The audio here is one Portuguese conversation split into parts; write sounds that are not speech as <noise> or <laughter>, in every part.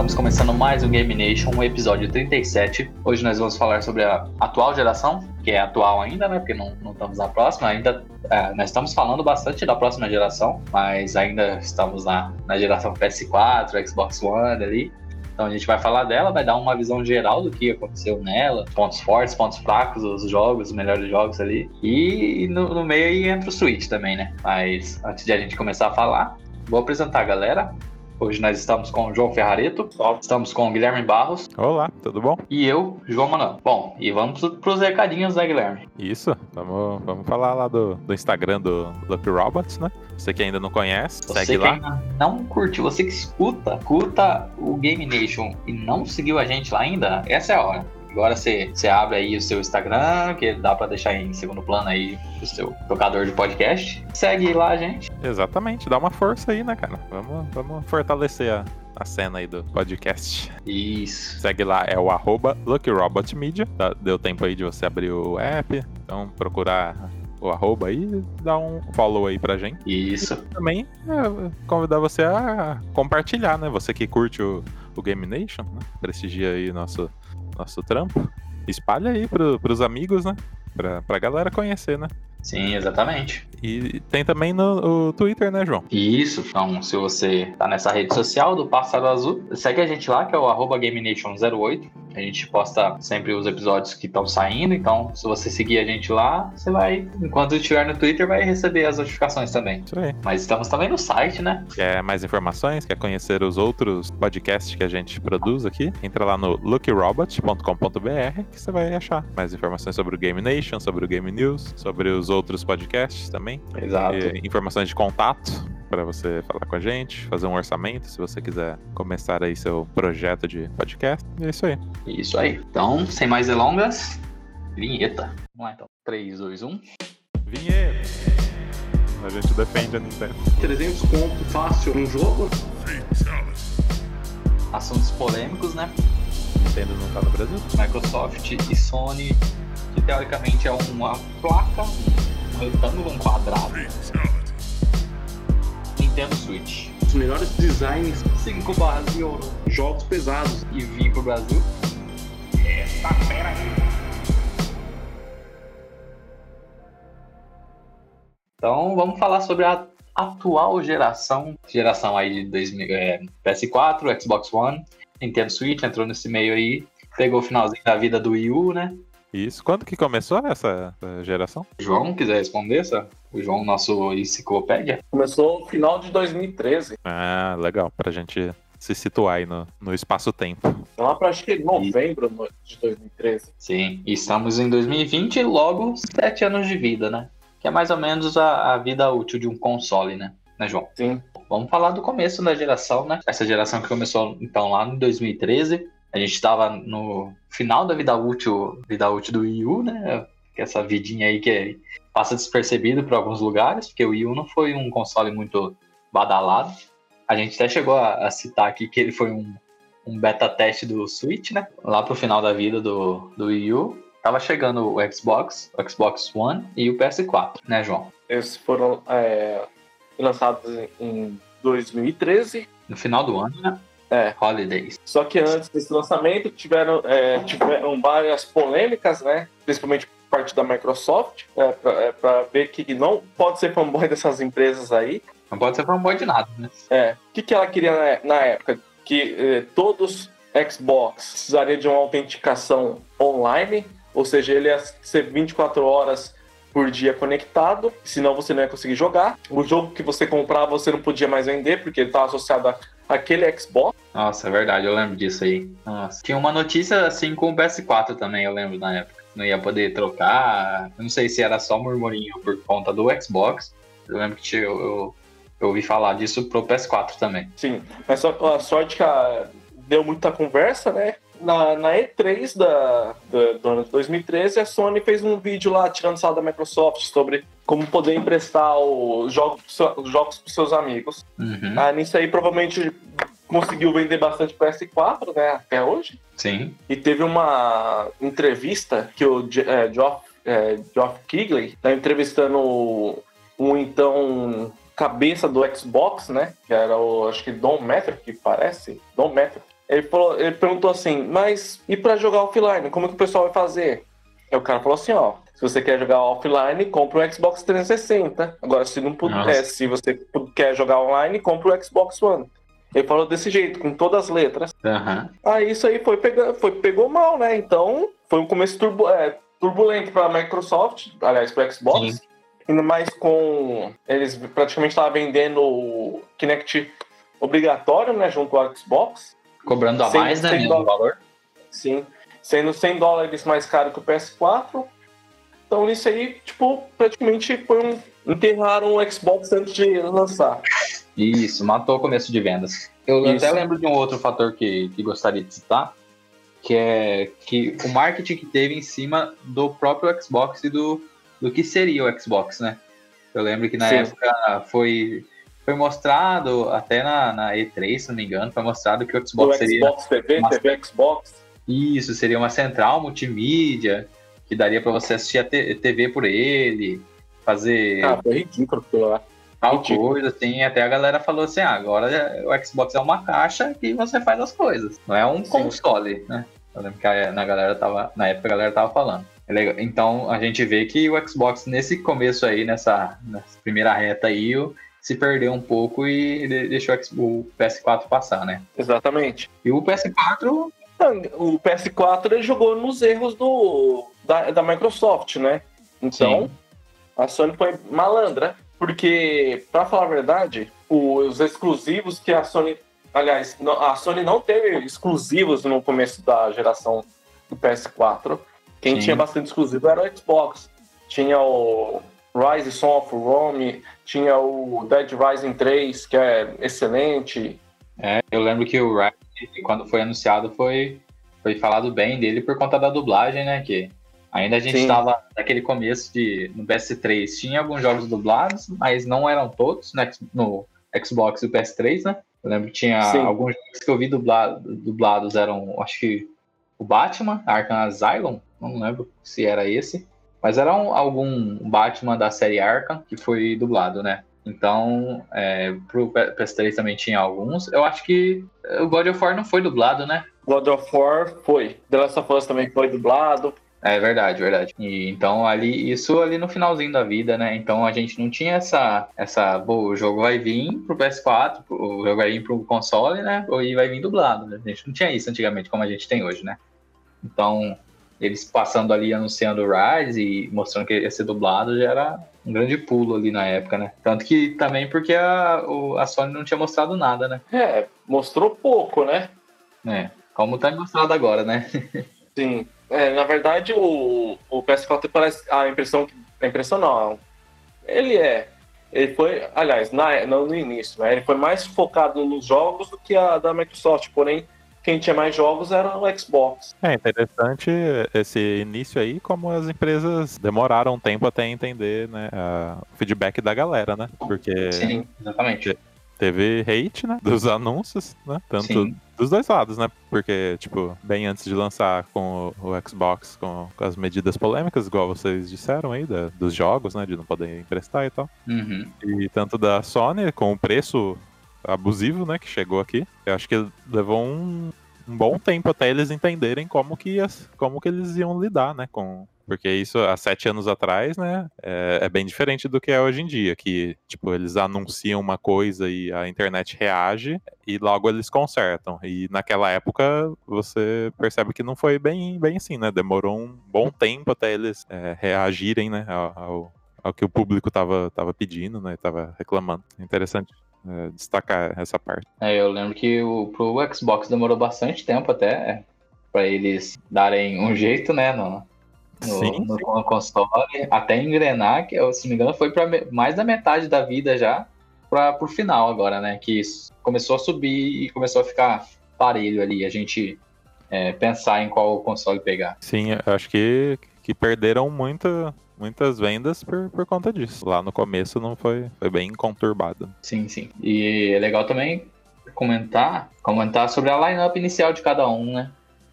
Estamos começando mais um Game Nation, um episódio 37. Hoje nós vamos falar sobre a atual geração, que é atual ainda, né? Porque não, não estamos na próxima. Ainda é, nós estamos falando bastante da próxima geração, mas ainda estamos na, na geração PS4, Xbox One ali. Então a gente vai falar dela, vai dar uma visão geral do que aconteceu nela, pontos fortes, pontos fracos, os jogos, os melhores jogos ali. E no, no meio aí entra o Switch também, né? Mas antes de a gente começar a falar, vou apresentar a galera. Hoje nós estamos com o João Ferrareto, estamos com o Guilherme Barros. Olá, tudo bom? E eu, João Manuel. Bom, e vamos para os recadinhos, né, Guilherme? Isso, vamos, vamos falar lá do, do Instagram do Lucky Robots, né? Você que ainda não conhece, você segue lá. Ainda não curtiu, você que escuta, escuta o Game Nation e não seguiu a gente lá ainda, essa é a hora. Agora você, você abre aí o seu Instagram, que dá para deixar em segundo plano aí o seu tocador de podcast. Segue lá, gente. Exatamente, dá uma força aí, né, cara? Vamos, vamos fortalecer a, a cena aí do podcast. Isso. Segue lá, é o arroba LuckyRobotMedia. Deu tempo aí de você abrir o app, então procurar o arroba aí, dá um follow aí pra gente. Isso. E também é, convidar você a compartilhar, né? Você que curte o, o Game Nation, né? prestigia aí nosso nosso trampo, espalha aí pro, pros amigos, né? Pra, pra galera conhecer, né? Sim, exatamente. E tem também no Twitter, né, João? Isso. Então, se você tá nessa rede social do Pássaro Azul, segue a gente lá, que é o arroba GameNation08. A gente posta sempre os episódios que estão saindo. Então, se você seguir a gente lá, você vai, enquanto estiver no Twitter, vai receber as notificações também. Isso aí. Mas estamos também no site, né? Quer mais informações? Quer conhecer os outros podcasts que a gente produz aqui? Entra lá no lookyrobot.com.br que você vai achar mais informações sobre o Game Nation, sobre o Game News, sobre os outros podcasts também. Exato. E, informações de contato para você falar com a gente, fazer um orçamento se você quiser começar aí seu projeto de podcast. E é isso aí. Isso aí. Então, sem mais delongas, vinheta. Vamos lá então. 3, 2, 1. Vinheta! A gente defende a Nintendo. 300 conto fácil num jogo? Assuntos polêmicos, né? Nintendo não tá no Brasil? Microsoft e Sony, que teoricamente é uma placa, retângulo, um quadrado. Nintendo Switch. Os melhores designs, 5 barras de ouro. jogos pesados. E vim pro Brasil. Essa fera aí. Então vamos falar sobre a atual geração, geração aí de 2000, é, PS4, Xbox One, Nintendo Switch entrou nesse meio aí, pegou o finalzinho da vida do Wii U, né? Isso. Quando que começou essa, essa geração? João, quiser responder essa? O João, nosso enciclopédia. Começou no final de 2013. Ah, legal. Pra gente se situar aí no, no espaço-tempo. Lá pra acho que novembro de 2013. Sim, e estamos em 2020 e logo sete anos de vida, né? Que é mais ou menos a, a vida útil de um console, né? Né, João? Sim. Vamos falar do começo da geração, né? Essa geração que começou então lá em 2013. A gente estava no final da vida útil, vida útil do Wii U, né? Essa vidinha aí que passa despercebido por alguns lugares, porque o Wii U não foi um console muito badalado. A gente até chegou a, a citar aqui que ele foi um, um beta teste do Switch, né? Lá pro final da vida do, do Wii U. Tava chegando o Xbox, o Xbox One e o PS4, né, João? Esses foram é, lançados em 2013. No final do ano, né? É. Holidays. Só que antes desse lançamento tiveram, é, tiveram várias polêmicas, né? Principalmente por parte da Microsoft, é, para ver que não pode ser fanboy dessas empresas aí. Não pode ser fanboy de nada, né? É. O que, que ela queria na, na época? Que é, todos Xbox precisariam de uma autenticação online, ou seja, ele ia ser 24 horas por dia conectado, senão você não ia conseguir jogar. O jogo que você comprava você não podia mais vender, porque ele estava associado a aquele Xbox. Nossa, é verdade, eu lembro disso aí. Nossa. Tinha uma notícia assim com o PS4 também, eu lembro na época. Não ia poder trocar. Eu não sei se era só murmurinho por conta do Xbox. Eu lembro que tinha, eu, eu, eu ouvi falar disso pro PS4 também. Sim, mas só a sorte que a, deu muita conversa, né? Na, na E3 da, da, do ano de 2013, a Sony fez um vídeo lá tirando sal da Microsoft sobre como poder emprestar os jogos, os jogos para seus amigos. Uhum. Ah, nisso aí, provavelmente conseguiu vender bastante PS4, né? Até hoje. Sim. E teve uma entrevista que o é, Geoff, é, Geoff Keighley tá entrevistando o, o então cabeça do Xbox, né? Que era o, acho que Don Metric, que parece. Don Metric. Ele, falou, ele perguntou assim, mas e para jogar offline, como é que o pessoal vai fazer? Aí o cara falou assim, ó, se você quer jogar offline, compra o Xbox 360. Agora, se não puder, Nossa. se você quer jogar online, compra o Xbox One. Ele falou desse jeito, com todas as letras. Aham. Aí isso aí foi, foi pegou mal, né? Então, foi um começo turbo, é, turbulento para a Microsoft, aliás, para Xbox. Sim. Ainda mais com. Eles praticamente estavam vendendo o Kinect obrigatório, né? Junto ao Xbox. Cobrando a mais, né? sem Mesmo dó. valor. Sim. Sendo 100 dólares mais caro que o PS4. Então, isso aí, tipo, praticamente foi um. Enterraram o Xbox antes de lançar. Isso, matou o começo de vendas. Eu Isso. até lembro de um outro fator que, que gostaria de citar, que é que o marketing que teve em cima do próprio Xbox e do, do que seria o Xbox, né? Eu lembro que na Sim. época foi, foi mostrado, até na, na E3, se não me engano, foi mostrado que o O Xbox seria Xbox TV, Mas- TV Xbox. isso, seria uma central multimídia, que daria para você assistir a TV por ele, fazer Ah, foi ridículo aquilo lá. tal ridículo. coisa, assim, até a galera falou assim, ah, agora o Xbox é uma caixa que você faz as coisas, não é um Sim. console, né? Eu lembro que a, na, galera tava, na época a galera tava falando. É. Então a gente vê que o Xbox nesse começo aí, nessa, nessa primeira reta aí, se perdeu um pouco e de- deixou o PS4 passar, né? Exatamente. E o PS4, O PS4 ele jogou nos erros do, da, da Microsoft, né? Então, Sim. a Sony foi malandra, porque, pra falar a verdade, os exclusivos que a Sony. Aliás, a Sony não teve exclusivos no começo da geração do PS4. Quem Sim. tinha bastante exclusivo era o Xbox. Tinha o Rise Son of Rome, tinha o Dead Rising 3, que é excelente. é, eu lembro que o Rise, quando foi anunciado, foi, foi falado bem dele por conta da dublagem, né? Que ainda a gente estava naquele começo de. No PS3 tinha alguns jogos dublados, mas não eram todos né, no Xbox e o PS3, né? Eu lembro que tinha Sim. alguns jogos que eu vi dublado, dublados, eram, acho que o Batman, Arkham Asylum, não lembro se era esse, mas era um- algum Batman da série Arkham que foi dublado, né? Então, é, pro P- PS3 também tinha alguns. Eu acho que o God of War não foi dublado, né? God of War foi. The Last of Us também foi dublado. É verdade, verdade. E, então ali isso ali no finalzinho da vida, né? Então a gente não tinha essa essa, pô, o jogo vai vir pro PS4, o jogo vai vir pro console, né? E vai vir dublado. Né? A gente não tinha isso antigamente como a gente tem hoje, né? Então eles passando ali anunciando o Rise e mostrando que ia ser dublado já era um grande pulo ali na época, né? Tanto que também porque a, o- a Sony não tinha mostrado nada, né? É, mostrou pouco, né? É, como tá mostrado agora, né? <laughs> Sim. É, na verdade, o, o PS4 parece. A impressão. A impressão não. Ele é. Ele foi. Aliás, na, no, no início, né? Ele foi mais focado nos jogos do que a da Microsoft. Porém, quem tinha mais jogos era o Xbox. É interessante esse início aí, como as empresas demoraram um tempo até entender né, a- o feedback da galera, né? Porque Sim, exatamente. Teve hate, né? Dos anúncios, né? Tanto Sim. dos dois lados, né? Porque, tipo, bem antes de lançar com o, o Xbox, com, com as medidas polêmicas, igual vocês disseram aí, da- dos jogos, né? De não poder emprestar e tal. Uhum. E tanto da Sony, com o preço abusivo, né? Que chegou aqui. Eu acho que levou um, um bom tempo até eles entenderem como que, como que eles iam lidar, né? Com, porque isso, há sete anos atrás, né? É, é bem diferente do que é hoje em dia. Que, tipo, eles anunciam uma coisa e a internet reage e logo eles consertam. E naquela época você percebe que não foi bem, bem assim, né? Demorou um bom tempo até eles é, reagirem, né? Ao, ao, que o público tava, tava pedindo, né? Tava reclamando. Interessante é, destacar essa parte. É, eu lembro que o, pro Xbox demorou bastante tempo até para eles darem um jeito, né, no, Sim, no console, até engrenar, que se não me engano foi para mais da metade da vida já para pro final agora, né, que começou a subir e começou a ficar parelho ali, a gente é, pensar em qual console pegar. Sim, acho que, que perderam muita, muitas vendas por, por conta disso. Lá no começo não foi, foi bem conturbado. Sim, sim. E é legal também comentar, comentar sobre a lineup inicial de cada um, né?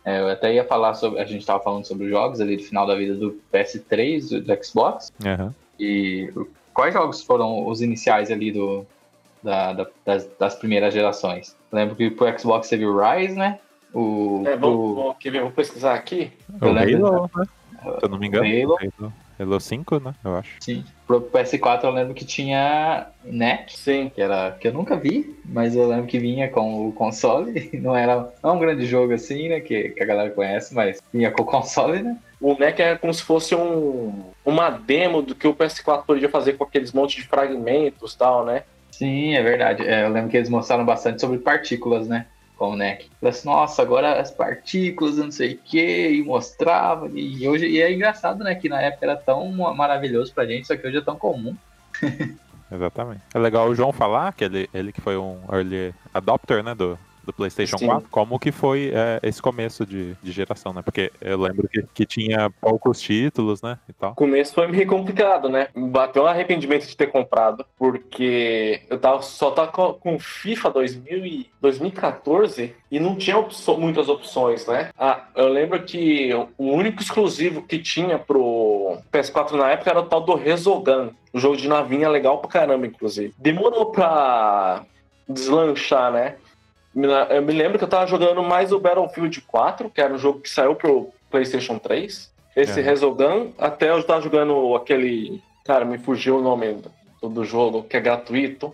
É, eu até ia falar sobre. A gente estava falando sobre os jogos ali do final da vida do PS3, do, do Xbox. Aham. E quais jogos foram os iniciais ali do, da, da- das, das primeiras gerações? Lembro que pro Xbox teve o Rise, né? O, É, vou, o- vou, pesquisar aqui. O Eu lembro- Halo, né? Se eu não me engano. Halo. Halo. Halo 5, né? Eu acho. Sim. Pro PS4 eu lembro que tinha NEC, Sim. que era que eu nunca vi, mas eu lembro que vinha com o console. <laughs> Não era não é um grande jogo assim, né? Que, que a galera conhece, mas vinha com o console, né? O NEC é como se fosse um, uma demo do que o PS4 podia fazer com aqueles montes de fragmentos e tal, né? Sim, é verdade. É, eu lembro que eles mostraram bastante sobre partículas, né? Com o NEC. Falei assim, nossa, agora as partículas, não sei o que, e mostrava. E hoje e é engraçado, né? Que na época era tão maravilhoso pra gente, só que hoje é tão comum. <laughs> Exatamente. É legal o João falar, que ele, ele que foi um early adopter, né, do, do PlayStation Sim. 4, como que foi é, esse começo de, de geração, né? Porque eu lembro que, que tinha poucos títulos, né, e tal. O começo foi meio complicado, né? Bateu um arrependimento de ter comprado, porque eu tava, só tava com, com FIFA 2000 e 2014 e não tinha muitas opções, né? Ah, eu lembro que o único exclusivo que tinha pro PS4 na época era o tal do Resogun, um jogo de navinha legal pra caramba, inclusive. Demorou pra deslanchar, né? Eu me lembro que eu tava jogando mais o Battlefield 4, que era um jogo que saiu pro PlayStation 3. Esse É. Resogun, até eu tava jogando aquele. Cara, me fugiu o nome do, do jogo, que é gratuito.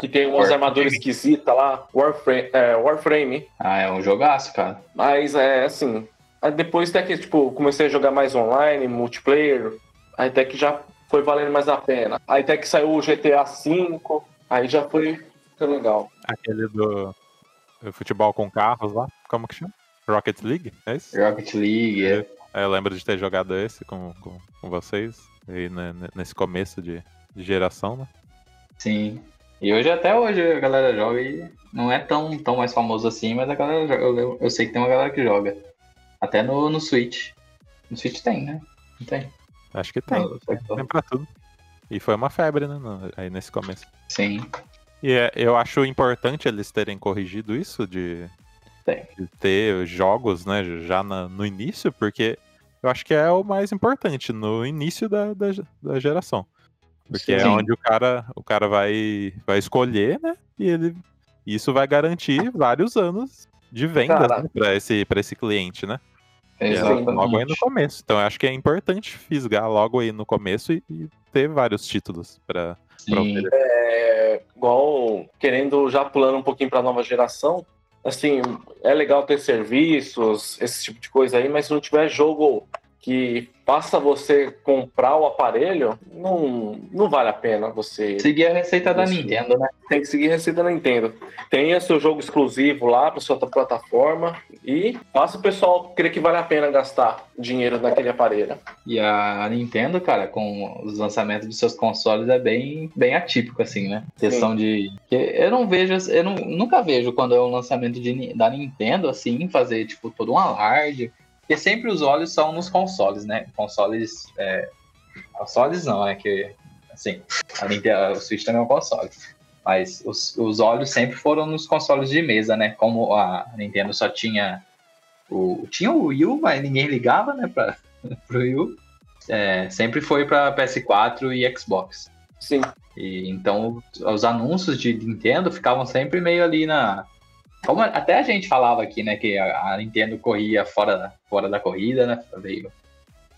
Que tem umas Warframe. armaduras esquisitas lá. Warframe, é, Warframe. Ah, é um jogaço, cara. Mas é assim. Aí depois até que, tipo, comecei a jogar mais online, multiplayer. Aí até que já foi valendo mais a pena. Aí até que saiu o GTA V. Aí já foi legal. Aquele do futebol com carros lá, como que chama? Rocket League, é isso? Rocket League, é. É, Eu lembro de ter jogado esse com, com, com vocês, aí né, nesse começo de, de geração, né? sim. E hoje, até hoje, a galera joga e não é tão, tão mais famoso assim, mas a galera joga. Eu, eu- eu sei que tem uma galera que joga. Até no, no Switch. No Switch tem, né? Não tem. Acho que tem, Eu tem pra tudo. E foi uma febre, né, aí nesse começo. Sim. E é- eu acho importante eles terem corrigido isso de, de ter jogos, né, já na- no início, porque eu acho que é o mais importante, no início da, da, da geração. Porque é Sim. onde o cara, o cara vai, vai escolher, né? E ele, isso vai garantir vários anos de vendas Cara. né, para esse, pra esse cliente, né? É Exatamente. logo aí no começo. Então eu acho que é importante fisgar logo aí no começo e, e ter vários títulos para Sim. É, igual, querendo já pulando um pouquinho para a nova geração, assim, é legal ter serviços, esse tipo de coisa aí, mas se não tiver jogo que faça você comprar o aparelho, não, não vale a pena você Seguir a receita da. Nintendo, né? tem que seguir a receita da Nintendo. Tenha seu jogo exclusivo lá para sua plataforma e faça o pessoal crer que vale a pena gastar dinheiro naquele aparelho. E a Nintendo, cara, com os lançamentos dos seus consoles é bem, bem atípico, assim, né? Questão de. Eu não vejo, eu não, nunca vejo quando é um lançamento de, da Nintendo, assim, fazer, tipo, todo um alarde. Porque sempre os olhos são nos consoles, né? Consoles. É... Consoles não, né? Que, assim, a Nintendo, o Switch também é um console. Mas os, os olhos sempre foram nos consoles de mesa, né? Como a Nintendo só tinha. O, tinha o Wii U, mas ninguém ligava, né? Pra, <laughs> pro Wii U. É, sempre foi para PS4 e Xbox. Sim, E, então os anúncios de Nintendo ficavam sempre meio ali na. Como até a gente falava aqui, né? Que a, a Nintendo corria fora, fora da corrida, né? Veio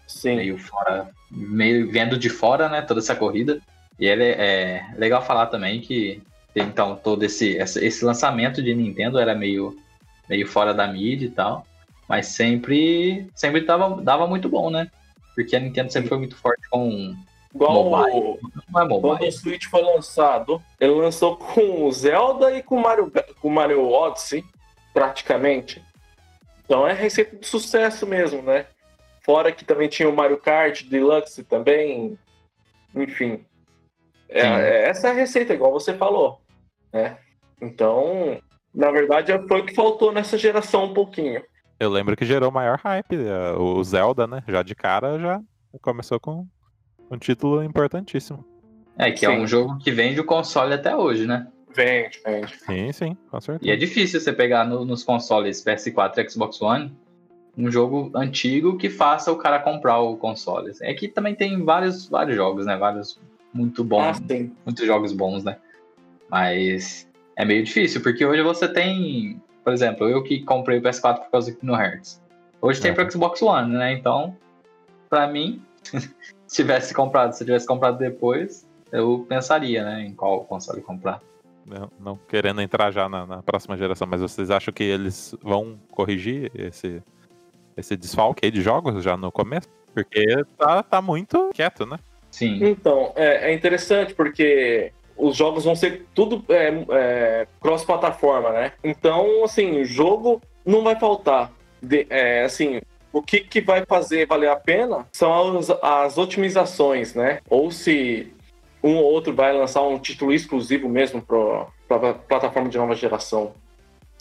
sim. meio fora, meio vendo de fora, né, toda essa corrida. E ele é legal falar também que então todo esse esse esse lançamento de Nintendo era meio meio fora da mídia e tal, mas sempre sempre dava, dava muito bom, né? Porque a Nintendo sempre foi muito forte com Igual Mobile. o- é Quando o Switch foi lançado, ele lançou com o Zelda e com o Mario, com o Mario Odyssey, praticamente. Então é receita de sucesso mesmo, né? Fora que também tinha o Mario Kart Deluxe também. Enfim. É, é- essa é a receita, igual você falou. Né? Então, na verdade, foi o que faltou nessa geração um pouquinho. Eu lembro que gerou maior hype. é, O Zelda, né? Já de cara já começou com um título importantíssimo. É que é Sim. um jogo que vende o console até hoje, né? Vende, vende. Sim, sim, com E é certeza. difícil você pegar no- nos consoles PS4 e Xbox One um jogo antigo que faça o cara comprar o console. É que também tem vários, vários jogos, né? Vários muito Ah, bons, sim. muitos jogos bons, né? Mas é meio difícil, porque hoje você tem por exemplo, eu que comprei o PS4 por causa do Hearts. Hoje tem É. pro Xbox One, né? Então, pra mim, <laughs> tivesse comprado, se eu tivesse comprado depois, eu pensaria, né, em qual console comprar. Não, não querendo entrar já na, na próxima geração, mas vocês acham que eles vão corrigir esse, esse desfalque aí de jogos já no começo? Porque tá, tá muito quieto, né? Sim. Então, é, é interessante porque os jogos vão ser tudo é, é, cross-plataforma, né? Então, assim, o jogo não vai faltar. De- é, assim, o que, que vai fazer valer a pena são as, as otimizações, né? Ou se um ou outro vai lançar um título exclusivo mesmo para plataforma de nova geração.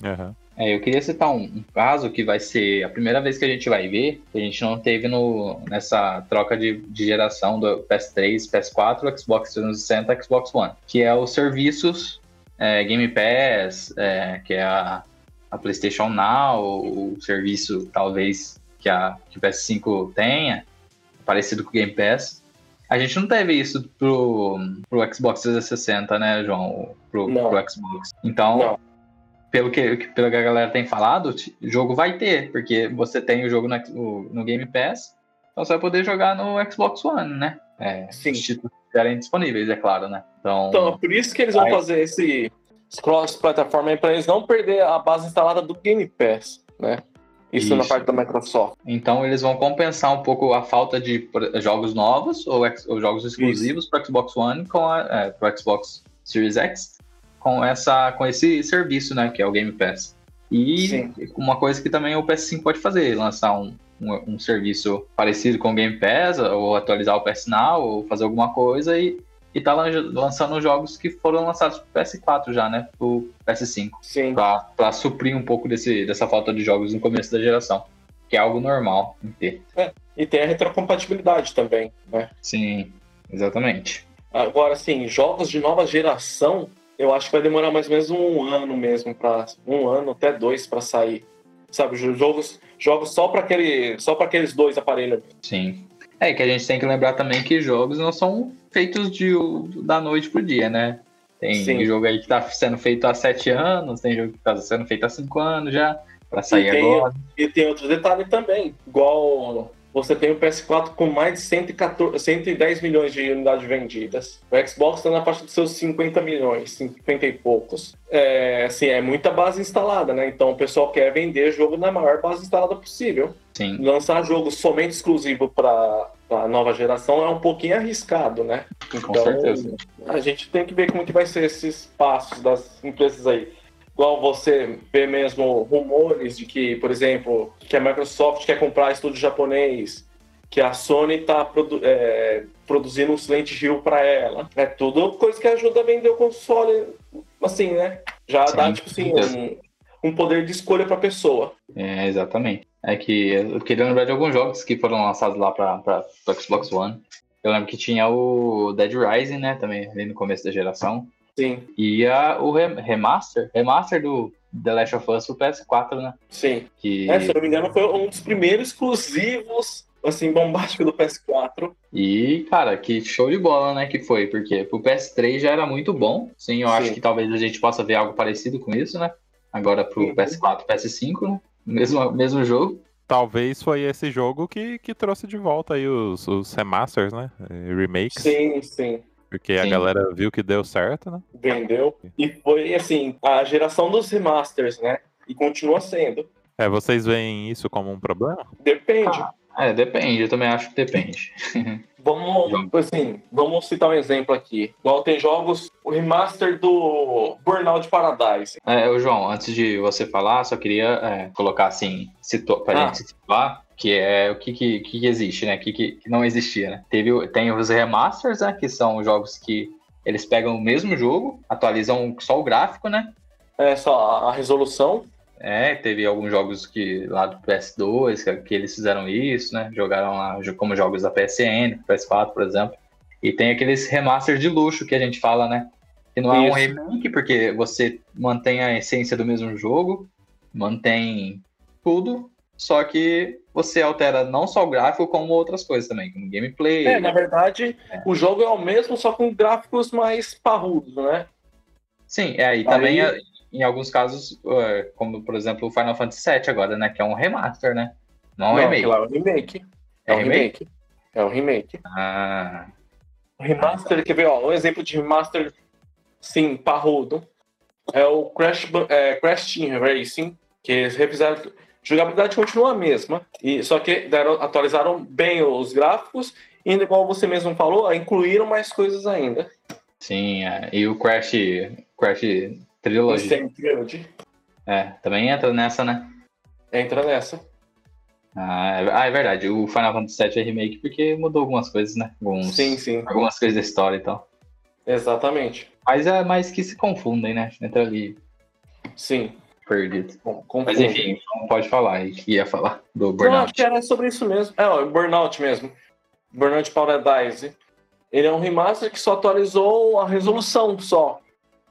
Aham. É, eu queria citar um, um caso que vai ser a primeira vez que a gente vai ver, que a gente não teve no, nessa troca de, de geração do PS3, PS4, Xbox 360 Xbox One, que é os serviços é, Game Pass, é, que é a, a PlayStation Now, o serviço talvez que, a, que o PS5 tenha, parecido com o Game Pass. A gente não teve isso pro, pro Xbox 360, né, João? Pro, Não. pro Xbox. Então, Não. pelo que, pelo que a galera tem falado, o jogo vai ter, porque você tem o jogo no, no Game Pass, então você vai poder jogar no Xbox One, né? É, Sim. Os títulos estiverem disponíveis, é claro, né? Então, Então, é por isso que eles vão Vai. fazer esse cross-plataforma aí, para eles não perder a base instalada do Game Pass, né? Isso, na Isso. parte da Microsoft. então eles vão compensar um pouco a falta de jogos novos ou, ex- ou jogos exclusivos para Xbox One com a, é, pro Xbox Series X com essa com esse serviço, né, que é o Game Pass. E Sim. uma coisa que também o PS5 pode fazer, lançar um, um, um serviço parecido com o Game Pass, ou atualizar o PS Now, ou fazer alguma coisa e, e tá lan- lançando jogos que foram lançados pro PS4 já, né? Pro PS5. Sim. Pra, pra suprir um pouco desse, dessa falta de jogos no começo da geração. Que é algo normal em ter. E tem a retrocompatibilidade também, né? Sim, exatamente. Agora, assim, jogos de nova geração, eu acho que vai demorar mais ou menos um ano mesmo, para um ano até dois para sair. Sabe, jo- jogos, jogos só para aquele, só para aqueles dois aparelhos. Sim. É que a gente tem que lembrar também que jogos não são feitos de, da noite pro dia, né? Tem Sim. jogo aí que tá sendo feito há sete anos, tem jogo que tá sendo feito há cinco anos já, pra sair E tem- agora. E tem outro detalhe também, igual você tem o PS4 com mais de 114, 110 milhões de unidades vendidas. O Xbox está na faixa dos seus 50 milhões, 50 e poucos. É, assim, é muita base instalada, né? Então o pessoal quer vender jogo na maior base instalada possível. Sim, lançar jogo somente exclusivo para a nova geração é um pouquinho arriscado, né? com certeza. A gente tem que ver como que vai ser esses passos das empresas aí. Igual você vê mesmo rumores de que, por exemplo, que a Microsoft quer comprar estúdio japonês, que a Sony está produzindo um Silent Hill para ela. É tudo coisa que ajuda a vender o console, assim, né? Já Sim, dá, tipo assim, um, um poder de escolha para a pessoa. É, exatamente. É que eu queria lembrar de alguns jogos que foram lançados lá pro Xbox One. Eu lembro que tinha o Dead Rising, né, também, ali no começo da geração. Sim, E a, o re- remaster, remaster do The Last of Us pro PS4, né? sim. Que... É, se eu não me engano, foi um dos primeiros exclusivos, assim, bombásticos do PS4. E, cara, que show de bola, né, que foi, porque pro PS3 já era muito bom, sim, eu acho Sim. que talvez a gente possa ver algo parecido com isso, né, agora pro Uhum. PS4 PS5, né, mesmo, mesmo jogo, Talvez foi esse jogo que, que trouxe de volta aí os, os remasters, né? Remakes. Sim, sim. Porque a Sim. galera viu que deu certo, né? Vendeu. E foi, assim, a geração dos remasters, né? E continua sendo. É, vocês veem isso como um problema? Depende. Ah. É, depende, eu também acho que depende. <laughs> Vamos, assim, vamos citar um exemplo aqui. Igual tem jogos, o remaster do Burnout Paradise. É, ô, João, antes de você falar, só queria é, colocar assim, situ pra Ah. gente situar, que é o que, que, que existe, né? O que, que, que não existia, né? Teve, o- tem os remasters, né? Que são jogos que eles pegam o mesmo jogo, atualizam só o gráfico, né? É só a resolução. É, teve alguns jogos que lá do PS2 que, que eles fizeram isso, né? Jogaram lá como jogos da PSN, PS4, por exemplo. E tem aqueles remasters de luxo que a gente fala, né? Que não é um remake, porque você mantém a essência do mesmo jogo, mantém tudo, só que você altera não só o gráfico, como outras coisas também, como gameplay. É, na verdade, o jogo é o mesmo, só com gráficos mais parrudos, né? Sim, é, e também Aí- a- em alguns casos, é, como por exemplo o Final Fantasy VII agora, né? Que é um remaster, né? Não, é um remake. é um remake. É um remake. É um remake. Ah, Remaster, quer ver, ó, um exemplo de remaster, sim, parrudo, é o Crash, é, Crash Team Racing, que eles refizeram, a jogabilidade continua a mesma, e, só que deram, atualizaram bem os gráficos, e ainda igual você mesmo falou, incluíram mais coisas ainda. sim, é. e o Crash, Crash Trilogy, Insane Trilogy é, também entra nessa, né? entra nessa. Ah, é, ah, é verdade, o Final Fantasy VII é remake porque mudou algumas coisas, né? Alguns, Sim, sim, Algumas coisas da história e tal. exatamente. Mas é mais que se confundem, né? Entra ali Sim, perdido. com, Mas enfim, não pode falar aí que ia falar do acho Burnout. que era sobre isso mesmo. É, ó, Burnout mesmo. Burnout Paradise. Ele é um remaster que só atualizou a resolução só,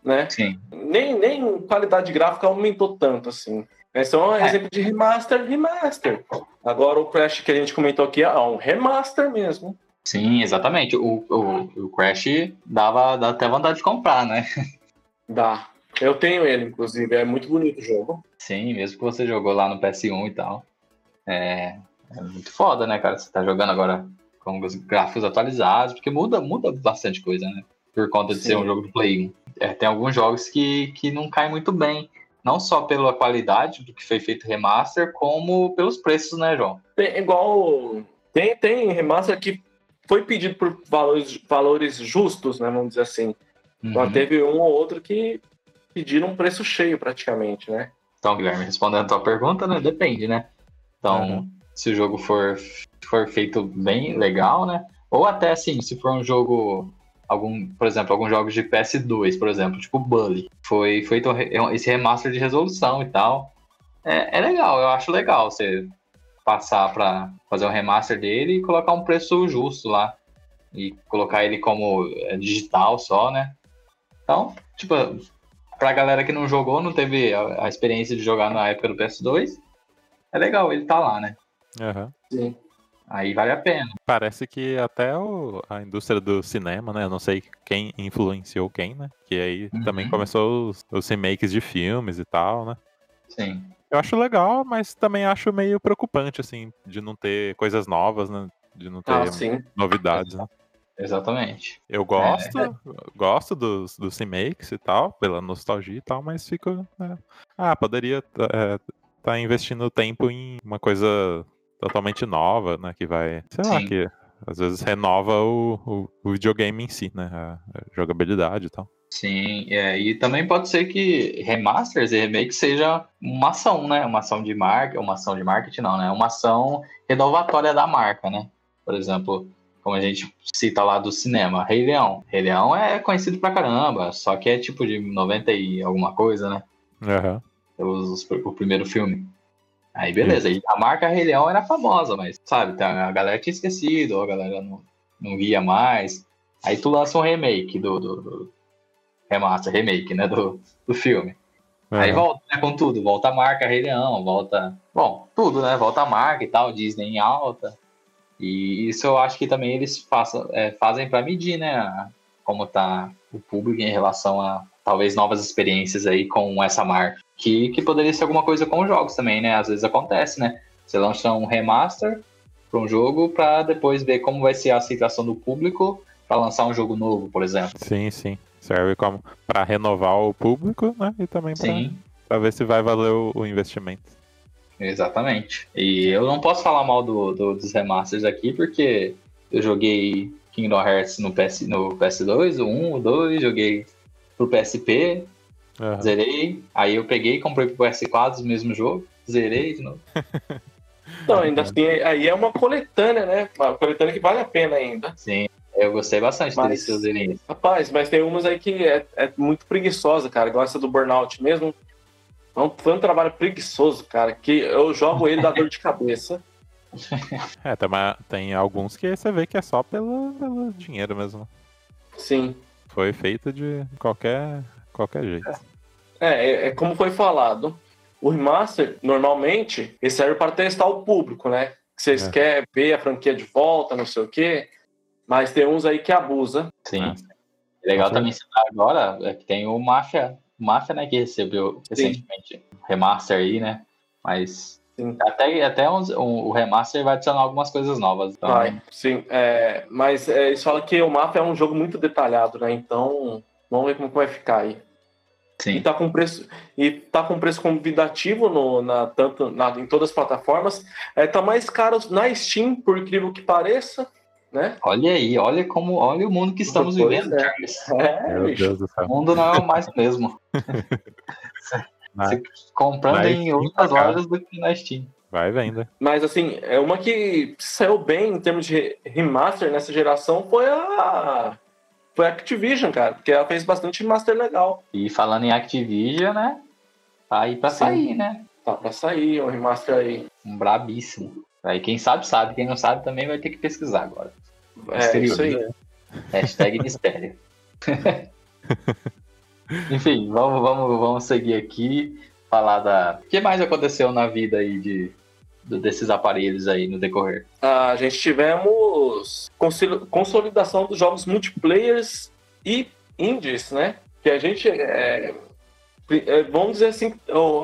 né? Sim, Nem, nem qualidade gráfica aumentou tanto assim. Esse é um É. exemplo de remaster, remaster. Agora o Crash que a gente comentou aqui é um remaster mesmo. sim, exatamente. O, o, o Crash dava, dava até vontade de comprar, né? Dá. Eu tenho ele, inclusive. É muito bonito o jogo. Sim, mesmo que você jogou lá no PS1 e tal. É, é muito foda, né, cara? Você tá jogando agora com os gráficos atualizados, porque muda, muda bastante coisa, né? Por conta de Sim. ser um jogo do Play 1. É, tem alguns jogos que, que não caem muito bem. Não só pela qualidade do que foi feito remaster, como pelos preços, né, João? Tem, igual. Tem, tem remaster que foi pedido por valores, valores justos, né? Vamos dizer assim. Só Uhum. teve um ou outro que pediram um preço cheio praticamente, né? Então, Guilherme, respondendo a tua pergunta, né? Depende, né? Então, Uhum. se o jogo for, for feito bem legal, né? Ou até assim, se for um jogo. Algum, por exemplo, alguns jogos de PS2, por exemplo, tipo Bully. Foi feito re- esse remaster de resolução e tal. É, é legal, eu acho legal você passar pra fazer um remaster dele e colocar um preço justo lá. E colocar ele como é, digital só, né? Então, tipo, pra galera que não jogou, não teve a, a experiência de jogar na época do PS2, é legal, ele tá lá, né? Aham. Sim. Aí vale a pena. Parece que até o- a indústria do cinema, né? Eu não sei quem influenciou quem, né? Que aí Uhum. também começou os, os remakes de filmes e tal, né? Sim. Eu acho legal, mas também acho meio preocupante, assim, de não ter coisas novas, né? De não ter Ah, novidades, né? Exatamente. Eu gosto, gosto dos, dos remakes e tal, pela nostalgia e tal, mas fico. né, Ah, poderia estar investindo tempo em uma coisa totalmente nova, né? Que vai. Sei lá, Sim. que às vezes renova o, o, o videogame em si, né? A, a jogabilidade e tal. Sim, é, e também pode ser que remasters e remakes seja uma ação, né? Uma ação de marca, uma ação de marketing não, né? Uma ação renovatória da marca, né? Por exemplo, como a gente cita lá do cinema, Rei Leão. Rei Leão é conhecido pra caramba, só que é tipo de 90 e alguma coisa, né? Aham. Os- os- o primeiro filme. Aí beleza, e a marca Rei Leão era famosa, mas sabe, tá- a galera tinha esquecido, a galera não, não via mais. Aí tu lança um remake do, do, do- remaster, remake, né, do, do filme. Aí aham. volta né, com tudo, volta a marca Rei Leão, volta, bom, tudo, né, volta a marca e tal, Disney em alta. E isso eu acho que também eles façam, é, fazem para medir, né, como tá o público em relação a talvez novas experiências aí com essa marca. Que, que poderia ser alguma coisa com os jogos também, né? Às vezes acontece, né? Você lança um remaster para um jogo para depois ver como vai ser a aceitação do público para lançar um jogo novo, por exemplo. Sim, sim. Serve como para renovar o público, né? E também para ver se vai valer o, o investimento. exatamente. E eu não posso falar mal do, do- dos remasters aqui, porque eu joguei Kingdom Hearts no, PS, no PS2, o 1, o 2, joguei pro PSP, Aham. zerei. Aí eu peguei e comprei pro PS4 o mesmo jogo, zerei de novo. <laughs> Então, ainda assim, aí é uma coletânea, né? Uma coletânea que vale a pena ainda. Sim, eu gostei bastante Mas- deles fazerem isso. Rapaz, mas tem umas aí que é, é muito preguiçosa, cara. Igual essa do Burnout mesmo. É um- Foi um trabalho preguiçoso, cara, que eu jogo ele da dor de cabeça. <laughs> É, tem, tem alguns que você vê que é só pelo, pelo dinheiro mesmo. Sim. Foi feito de qualquer, qualquer jeito. É, é, é como foi falado. O remaster, normalmente, ele serve para testar o público, né? Que vocês É. querem ver a franquia de volta, não sei o quê. Mas tem uns aí que abusa. Sim. Ah. Legal também citar agora é que tem o Mafia, Mafia, né, que recebeu recentemente remaster aí, né? Mas Sim. até, até uns- um- o remaster vai adicionar algumas coisas novas. Então, Vai, sim. É, mas é, eles falam que o mapa é um jogo muito detalhado, né? Então, vamos ver como vai ficar aí. E sim. tá com preço e tá com preço convidativo no, na, tanto na, em todas as plataformas. É, tá mais caro na Steam, por incrível que pareça, né? Olha aí, olha como, olha o mundo que estamos Pois vivendo, é. Charles. É, Meu bicho. Deus do céu. O mundo não é mais o mesmo. <laughs> Na- Você comprando em outras lojas do que na Steam. Vai venda. Mas assim, é uma que saiu bem em termos de remaster nessa geração foi a foi a Activision, cara, porque ela fez bastante remaster legal. E falando em Activision, né? Tá aí pra Sim. sair, né? Tá pra sair um remaster aí. Um brabíssimo. Aí quem sabe, sabe. Quem não sabe também vai ter que pesquisar agora. É Mistério. isso aí. Hashtag mistério. <laughs> Enfim, vamos, vamos, vamos seguir aqui. Falar da. O que mais aconteceu na vida aí de, desses aparelhos aí no decorrer? A gente tivemos consolidação dos jogos multiplayers e indies, né? Que a gente é, é, vamos dizer assim,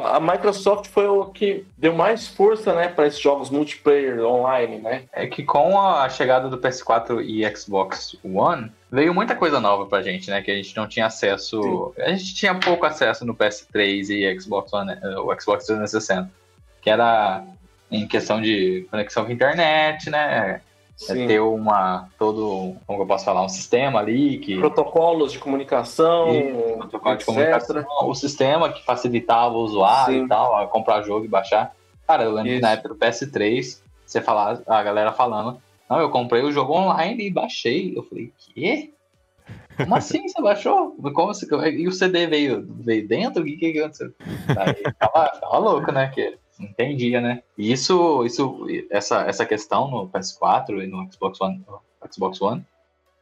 a Microsoft foi o que deu mais força, né, para esses jogos multiplayer online, né? É que com a chegada do PS4 e Xbox One, veio muita coisa nova pra gente, né? Que a gente não tinha acesso. A gente tinha pouco acesso no PS3 e Xbox One, eh, o Xbox 360. Que era em questão de conexão com a internet, né? É ter uma. todo. Como eu posso falar? Um sistema ali que. protocolos de comunicação, protocolo de comunicação, o sistema que facilitava o usuário Sim. e tal, a comprar jogo e baixar. Cara, eu lembro que na época do PS3, você falar, a galera falando, não, eu comprei o jogo online e baixei. Eu falei, quê? Como assim você baixou? Como você... E o CD veio, veio dentro? O que, que aconteceu? Aí tava, tava louco, né? Que entendia, né? E isso, isso essa, essa questão no PS4 e no Xbox One, no Xbox One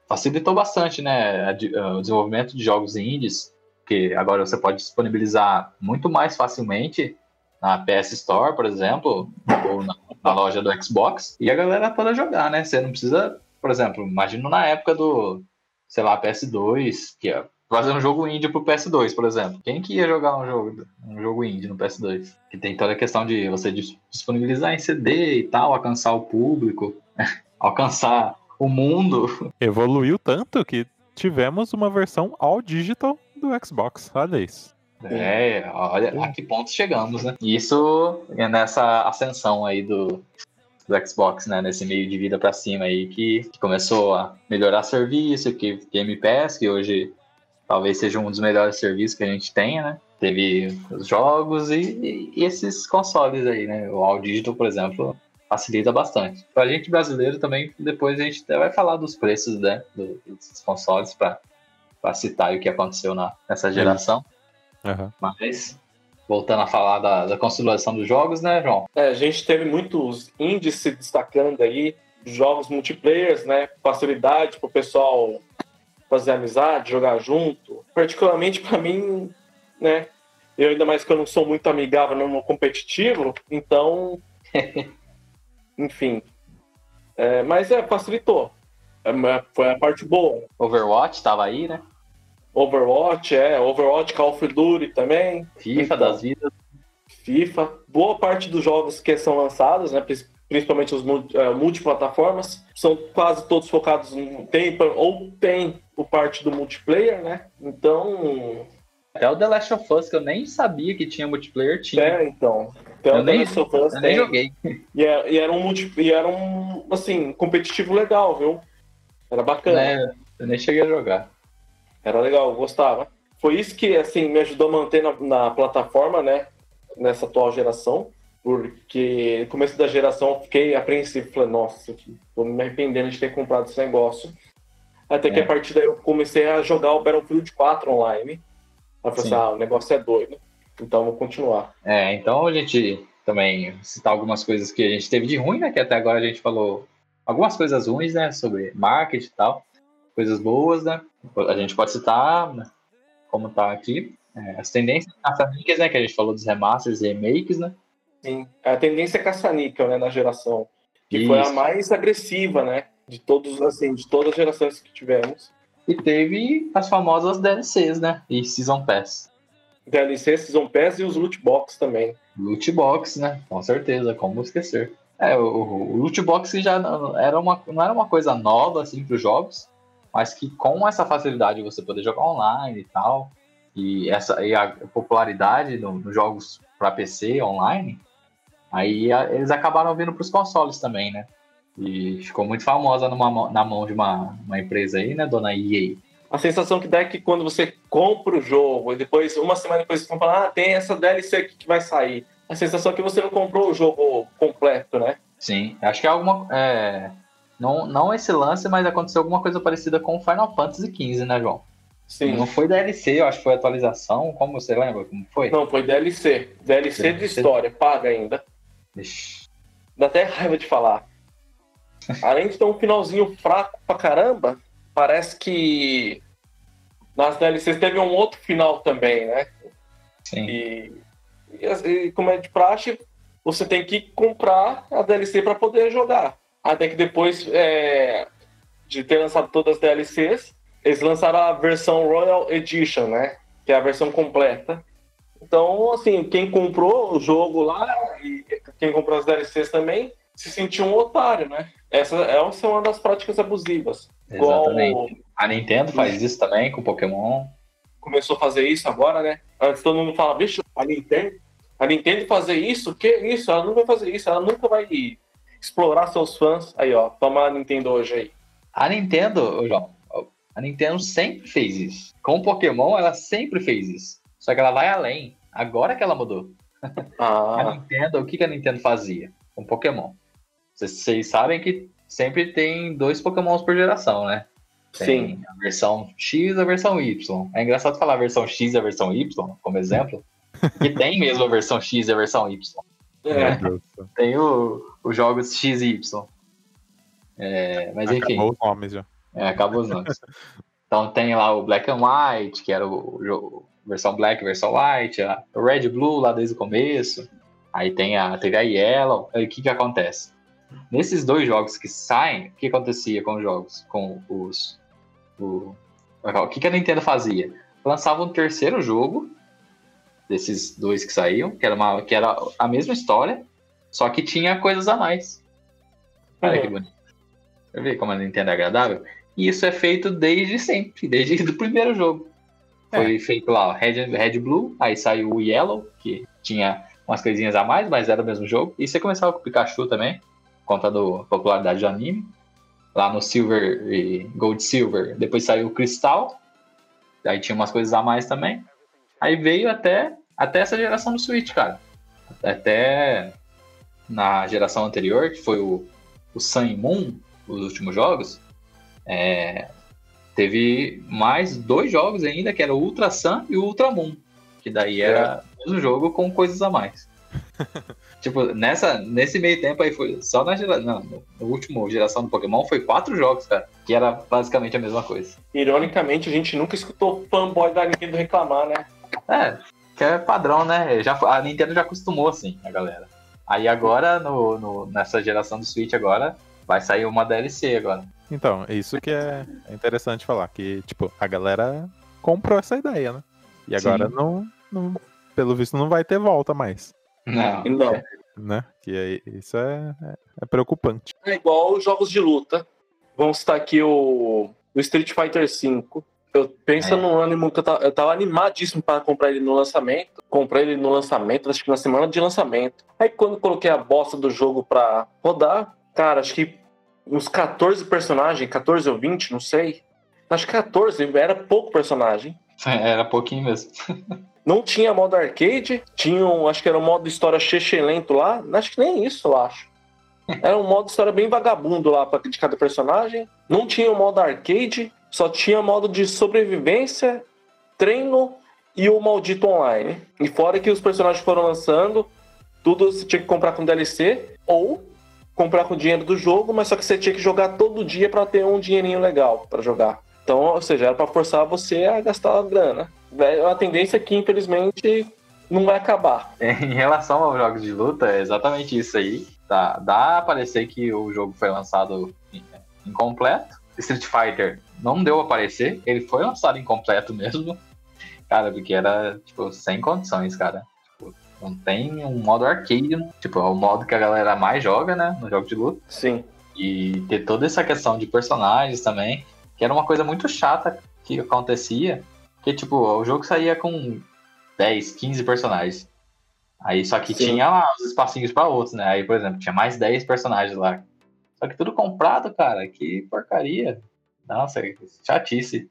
facilitou bastante, né? a de- o desenvolvimento de jogos indies, que agora você pode disponibilizar muito mais facilmente na PS Store, por exemplo, ou na, na loja do Xbox, e a galera toda jogar, né? Você não precisa, por exemplo, imagino na época do, sei lá, PS2, que é fazer um jogo indie pro PS2, por exemplo. Quem que ia jogar um jogo, um jogo indie no PS2? Que tem toda a questão de você dis- disponibilizar em CD e tal, alcançar o público, <laughs> alcançar o mundo. Evoluiu tanto que tivemos uma versão all digital do Xbox. Olha isso. É, olha a que ponto chegamos, né? Isso é nessa ascensão aí do, do Xbox, né? Nesse meio de vida pra cima aí que, que começou a melhorar serviço, que Game Pass, que hoje talvez seja um dos melhores serviços que a gente tenha, né? Teve os jogos e, e esses consoles aí, né? O All Digital, por exemplo, facilita bastante. Pra gente brasileiro também, depois a gente até vai falar dos preços, né? do- Dos consoles pra citar aí o que aconteceu na, nessa geração. Aham. Mas, voltando a falar da, da consolidação dos jogos, né, João? É, a gente teve muitos indies se destacando aí, jogos multiplayers, né? Facilidade para o pessoal fazer amizade, jogar junto. Particularmente para mim, né? Eu ainda mais que eu não sou muito amigável no competitivo, então, <laughs> enfim. É, mas é, facilitou. É, mas foi a parte boa. Overwatch tava aí, né? Overwatch, é, Overwatch, Call of Duty também. FIFA Então. das vidas. FIFA. Boa parte dos jogos que são lançados, né, principalmente os eh, multiplataformas, são quase todos focados em tem ou tem o parte do multiplayer, né? Então, Até o The Last of Us, que eu nem sabia que tinha multiplayer, tinha. é, então. Então, eu nem, The Last of Us eu nem joguei. E era, e era um multi, e era um assim, competitivo legal, viu? Era bacana. Né? Eu nem cheguei a jogar. Era legal, gostava. Foi isso que, assim, me ajudou a manter na, na plataforma, né? Nessa atual geração. Porque no começo da geração eu fiquei apreensivo. Falei, nossa, tô me arrependendo de ter comprado esse negócio. Até que É. a partir daí eu comecei a jogar o Battlefield 4 online. Aí eu falei Sim. assim, ah, o negócio é doido. Então eu vou continuar. É, então a gente também citar algumas coisas que a gente teve de ruim, né? Que até agora a gente falou algumas coisas ruins, né? Sobre marketing e tal. Coisas boas, né? A gente pode citar, né, como tá aqui, é, as tendências caça-níqueis, né? Que a gente falou dos remasters e remakes, né? Sim. A tendência é caça-níquel, né, na geração. Que foi a Isso. mais agressiva, né? De todos, assim, de todas as gerações que tivemos. E teve as famosas DLCs, né? E Season Pass. DLC, Season Pass e os loot box também. Loot box, né? Com certeza, como esquecer. É, o, o loot box já não era uma, não era uma coisa nova assim para os jogos, mas que com essa facilidade você poder jogar online e tal, e essa e a popularidade nos no jogos para PC online, aí a, eles acabaram vindo para os consoles também, né? E ficou muito famosa numa, na mão de uma, uma empresa aí, né, dona EA. A sensação que dá é que quando você compra o jogo e depois, uma semana depois, você fala, ah, tem essa DLC aqui que vai sair. A sensação é que você não comprou o jogo completo, né? Sim, acho que é alguma. É, não, não esse lance, mas aconteceu alguma coisa parecida com o Final Fantasy XV, né, João? Sim. Não foi DLC, eu acho que foi atualização. Como você lembra? Como foi? Não, foi DLC. DLC, DLC. de história, paga ainda. Ixi. Dá até raiva de falar. Além de ter um finalzinho fraco pra caramba, parece que nas DLCs teve um outro final também, né? Sim. E, e, e como é de praxe, você tem que comprar a DLC para poder jogar. Até que depois é, de ter lançado todas as DLCs, eles lançaram a versão Royal Edition, né? Que é a versão completa. Então, assim, quem comprou o jogo lá e quem comprou as DLCs também se sentiu um otário, né? Essa é uma das práticas abusivas. Exatamente. Igual... A Nintendo faz isso também com Pokémon. Começou a fazer isso agora, né? Antes todo mundo fala, bicho, a Nintendo, a Nintendo fazer isso? Que isso? Ela não vai fazer isso, ela nunca vai explorar seus fãs. Aí, ó, toma a Nintendo hoje aí. A Nintendo, João, a Nintendo sempre fez isso. Com Pokémon, ela sempre fez isso. Só que ela vai além. Agora que ela mudou. <laughs> Ah. A Nintendo, o que, que a Nintendo fazia com Pokémon? Vocês sabem que sempre tem dois Pokémons por geração, né? Tem Sim. A versão X e a versão Y. É engraçado falar a versão X e a versão Y, como exemplo. e tem mesmo a versão X e a versão Y. É. Tem o, os jogos X e Y. É, mas enfim. Acabou os nomes já. É, acabou os nomes. então tem lá o Black and White, que era o jogo versão Black, versão White, a Red Blue lá desde o começo. Aí tem a, teve a Yellow. Aí o que que acontece? Nesses dois jogos que saem, o que acontecia com os jogos? Com os. O, o que, que a Nintendo fazia? Lançava um terceiro jogo desses dois que saíam, que era, uma, que era a mesma história, só que tinha coisas a mais. Olha Uhum. que bonito. Você vê como a Nintendo é agradável? E isso é feito desde sempre, desde <laughs> o primeiro jogo. Foi feito lá, ó, Red, Red Blue, aí saiu o Yellow, que tinha umas coisinhas a mais, mas era o mesmo jogo. E você começava com o Pikachu também, conta da popularidade do anime. Lá no Silver e Gold Silver, depois saiu o Cristal, aí tinha umas coisas a mais também. Aí veio até, até essa geração do Switch, cara. Até na geração anterior, que foi o, o Sun e Moon, os últimos jogos, é, teve mais dois jogos ainda, que era o Ultra Sun e o Ultra Moon. Que daí era o mesmo jogo com coisas a mais. <laughs> tipo, nessa, nesse meio tempo aí foi só na geração. Não, no, no último geração do Pokémon foi quatro jogos, cara. Que era basicamente a mesma coisa. Ironicamente, a gente nunca escutou fanboy da Nintendo reclamar, né? É, que é padrão, né? Já, a Nintendo já acostumou, assim, a galera. Aí agora, no, no- nessa geração do Switch agora, vai sair uma DLC agora. Então, isso que é interessante falar, que, tipo, a galera comprou essa ideia, né? E agora Sim. não, não, pelo visto, não vai ter volta mais, Não. Não. <laughs> né? Que aí, isso é, é- é preocupante. É igual os jogos de luta. Vamos citar aqui o, o Street Fighter V. Eu penso É. no ânimo que eu tava, eu tava animadíssimo para comprar ele no lançamento. Comprei ele no lançamento, acho que na semana de lançamento. Aí quando eu coloquei a bosta do jogo pra rodar, cara, acho que uns 14 personagens, 14 ou 20, não sei. Acho que 14, era pouco personagem. <laughs> Era pouquinho mesmo. <laughs> Não tinha modo arcade, tinha um, acho que era um modo história lento lá, acho que nem isso, eu acho. Era um modo história bem vagabundo lá pra- de cada personagem. Não tinha o modo arcade, só tinha modo de sobrevivência, treino e o maldito online. E fora que os personagens foram lançando, tudo você tinha que comprar com DLC ou comprar com dinheiro do jogo, mas só que você tinha que jogar todo dia pra ter um dinheirinho legal pra jogar. Então, ou seja, era pra forçar você a gastar grana. É uma tendência que, infelizmente, não vai acabar. <laughs> Em relação aos jogos de luta, é exatamente isso aí. Dá, dá a parecer que o jogo foi lançado in- incompleto. Street Fighter não deu a aparecer, ele foi lançado incompleto mesmo. Cara, porque era, tipo, sem condições, cara. Tipo, não tem um modo arcade, tipo, é o modo que a galera mais joga, né? No jogo de luta. Sim. E ter toda essa questão de personagens também, que era uma coisa muito chata que acontecia, que, tipo, o jogo saía com 10, 15 personagens. Aí só que Sim. tinha lá os espacinhos pra outros, né? Aí, por exemplo, tinha mais 10 personagens lá. Só que tudo comprado, cara. Que porcaria. Nossa, chatice.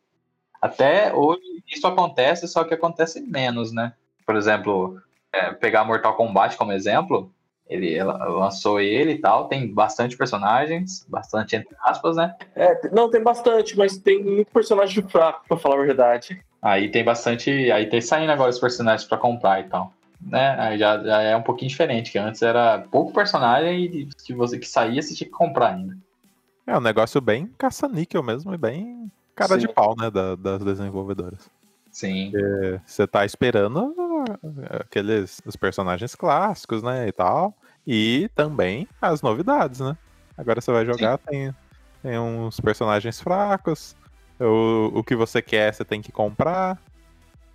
Até hoje isso acontece, só que acontece menos, né? Por exemplo, é, pegar Mortal Kombat como exemplo, ele ela- lançou ele e tal, tem bastante personagens, bastante entre aspas, né? É, não, tem bastante, mas tem muito personagem fraco, pra falar a verdade. Aí tem bastante. Aí tem saindo agora os personagens pra comprar e tal. Né? Aí já, já é um pouquinho diferente, que antes era pouco personagem e que você que saía você tinha que comprar ainda. É um negócio bem caça-níquel mesmo e bem cara Sim. de pau, né, da- das desenvolvedoras. Sim. Você tá esperando aqueles os personagens clássicos, né, e tal, e também as novidades, né? Agora você vai jogar, tem, tem uns personagens fracos, o, o que você quer você tem que comprar,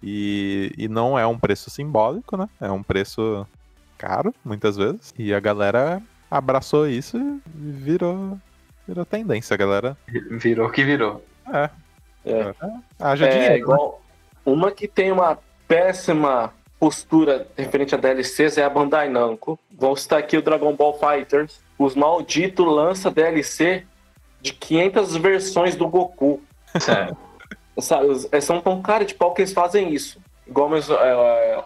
e, e não é um preço simbólico, né? É um preço caro, muitas vezes, e a galera abraçou isso e virou, virou tendência, a galera. Virou que virou. É, É. haja É, dinheiro. né? igual. Uma que tem uma péssima postura referente a DLCs é a Bandai Namco. Vou citar aqui o Dragon Ball Fighters. Os malditos lança DLC de 500 versões do Goku. É. É, são tão cara de pau que eles fazem isso. Igual mesmo, é, é,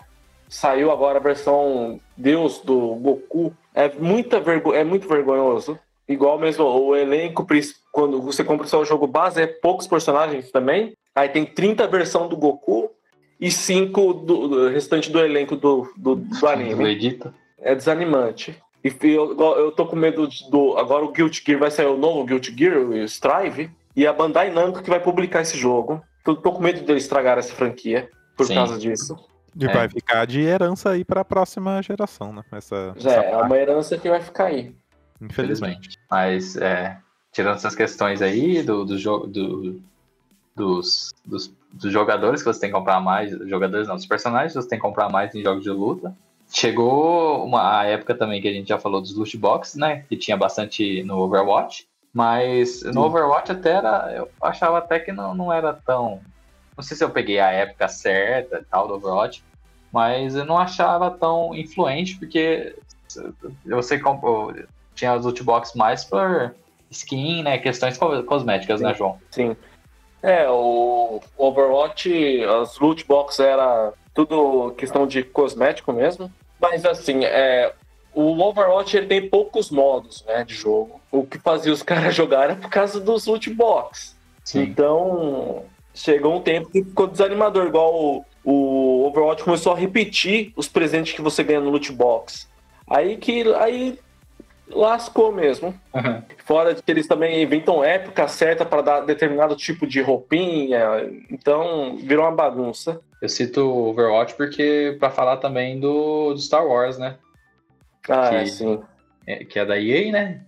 saiu agora a versão Deus do Goku. É, muita vergo é muito vergonhoso. Igual mesmo o elenco, quando você compra só o jogo base, é poucos personagens também. Aí tem 30 versão do Goku e 5 do, do restante do elenco do, do, do anime. Edita. É desanimante. E eu, eu tô com medo de- do. Agora o Guilty Gear vai sair o novo Guilty Gear, o Strive, e a Bandai Namco que vai publicar esse jogo. Tô, tô com medo deles estragar essa franquia por Sim. causa disso. E É. vai ficar de herança aí pra próxima geração, né? Essa, Já essa é parte, uma herança que vai ficar aí. infelizmente. Infelizmente. Mas, é, tirando essas questões aí do, do jogo. Do, dos, dos, dos jogadores que você tem que comprar mais. Jogadores não, dos personagens que você tem que comprar mais em jogos de luta. Chegou uma a época também que a gente já falou dos loot boxes, né? Que tinha bastante no Overwatch. Mas no Overwatch até era. Eu achava até que não, não era tão. Não sei se eu peguei a época certa e tal do Overwatch. Mas eu não achava tão influente, porque você comprou. Tinha os loot boxes mais por skin, né? Questões co- cosméticas, né, João? Sim. É, o Overwatch, as loot box era tudo questão de cosmético mesmo. Mas assim, é, o Overwatch ele tem poucos modos né, de jogo. O que fazia os <laughs> caras jogar era por causa dos loot box. Então, chegou um tempo que ficou desanimador, igual o, o Overwatch começou a repetir os presentes que você ganha no loot box. Aí que aí lascou mesmo. Fora de que eles também inventam época certa para dar determinado tipo de roupinha, então virou uma bagunça. Eu cito o Overwatch porque para falar também do, do Star Wars, né? Ah, Que- é, sim. É, que é da EA, né?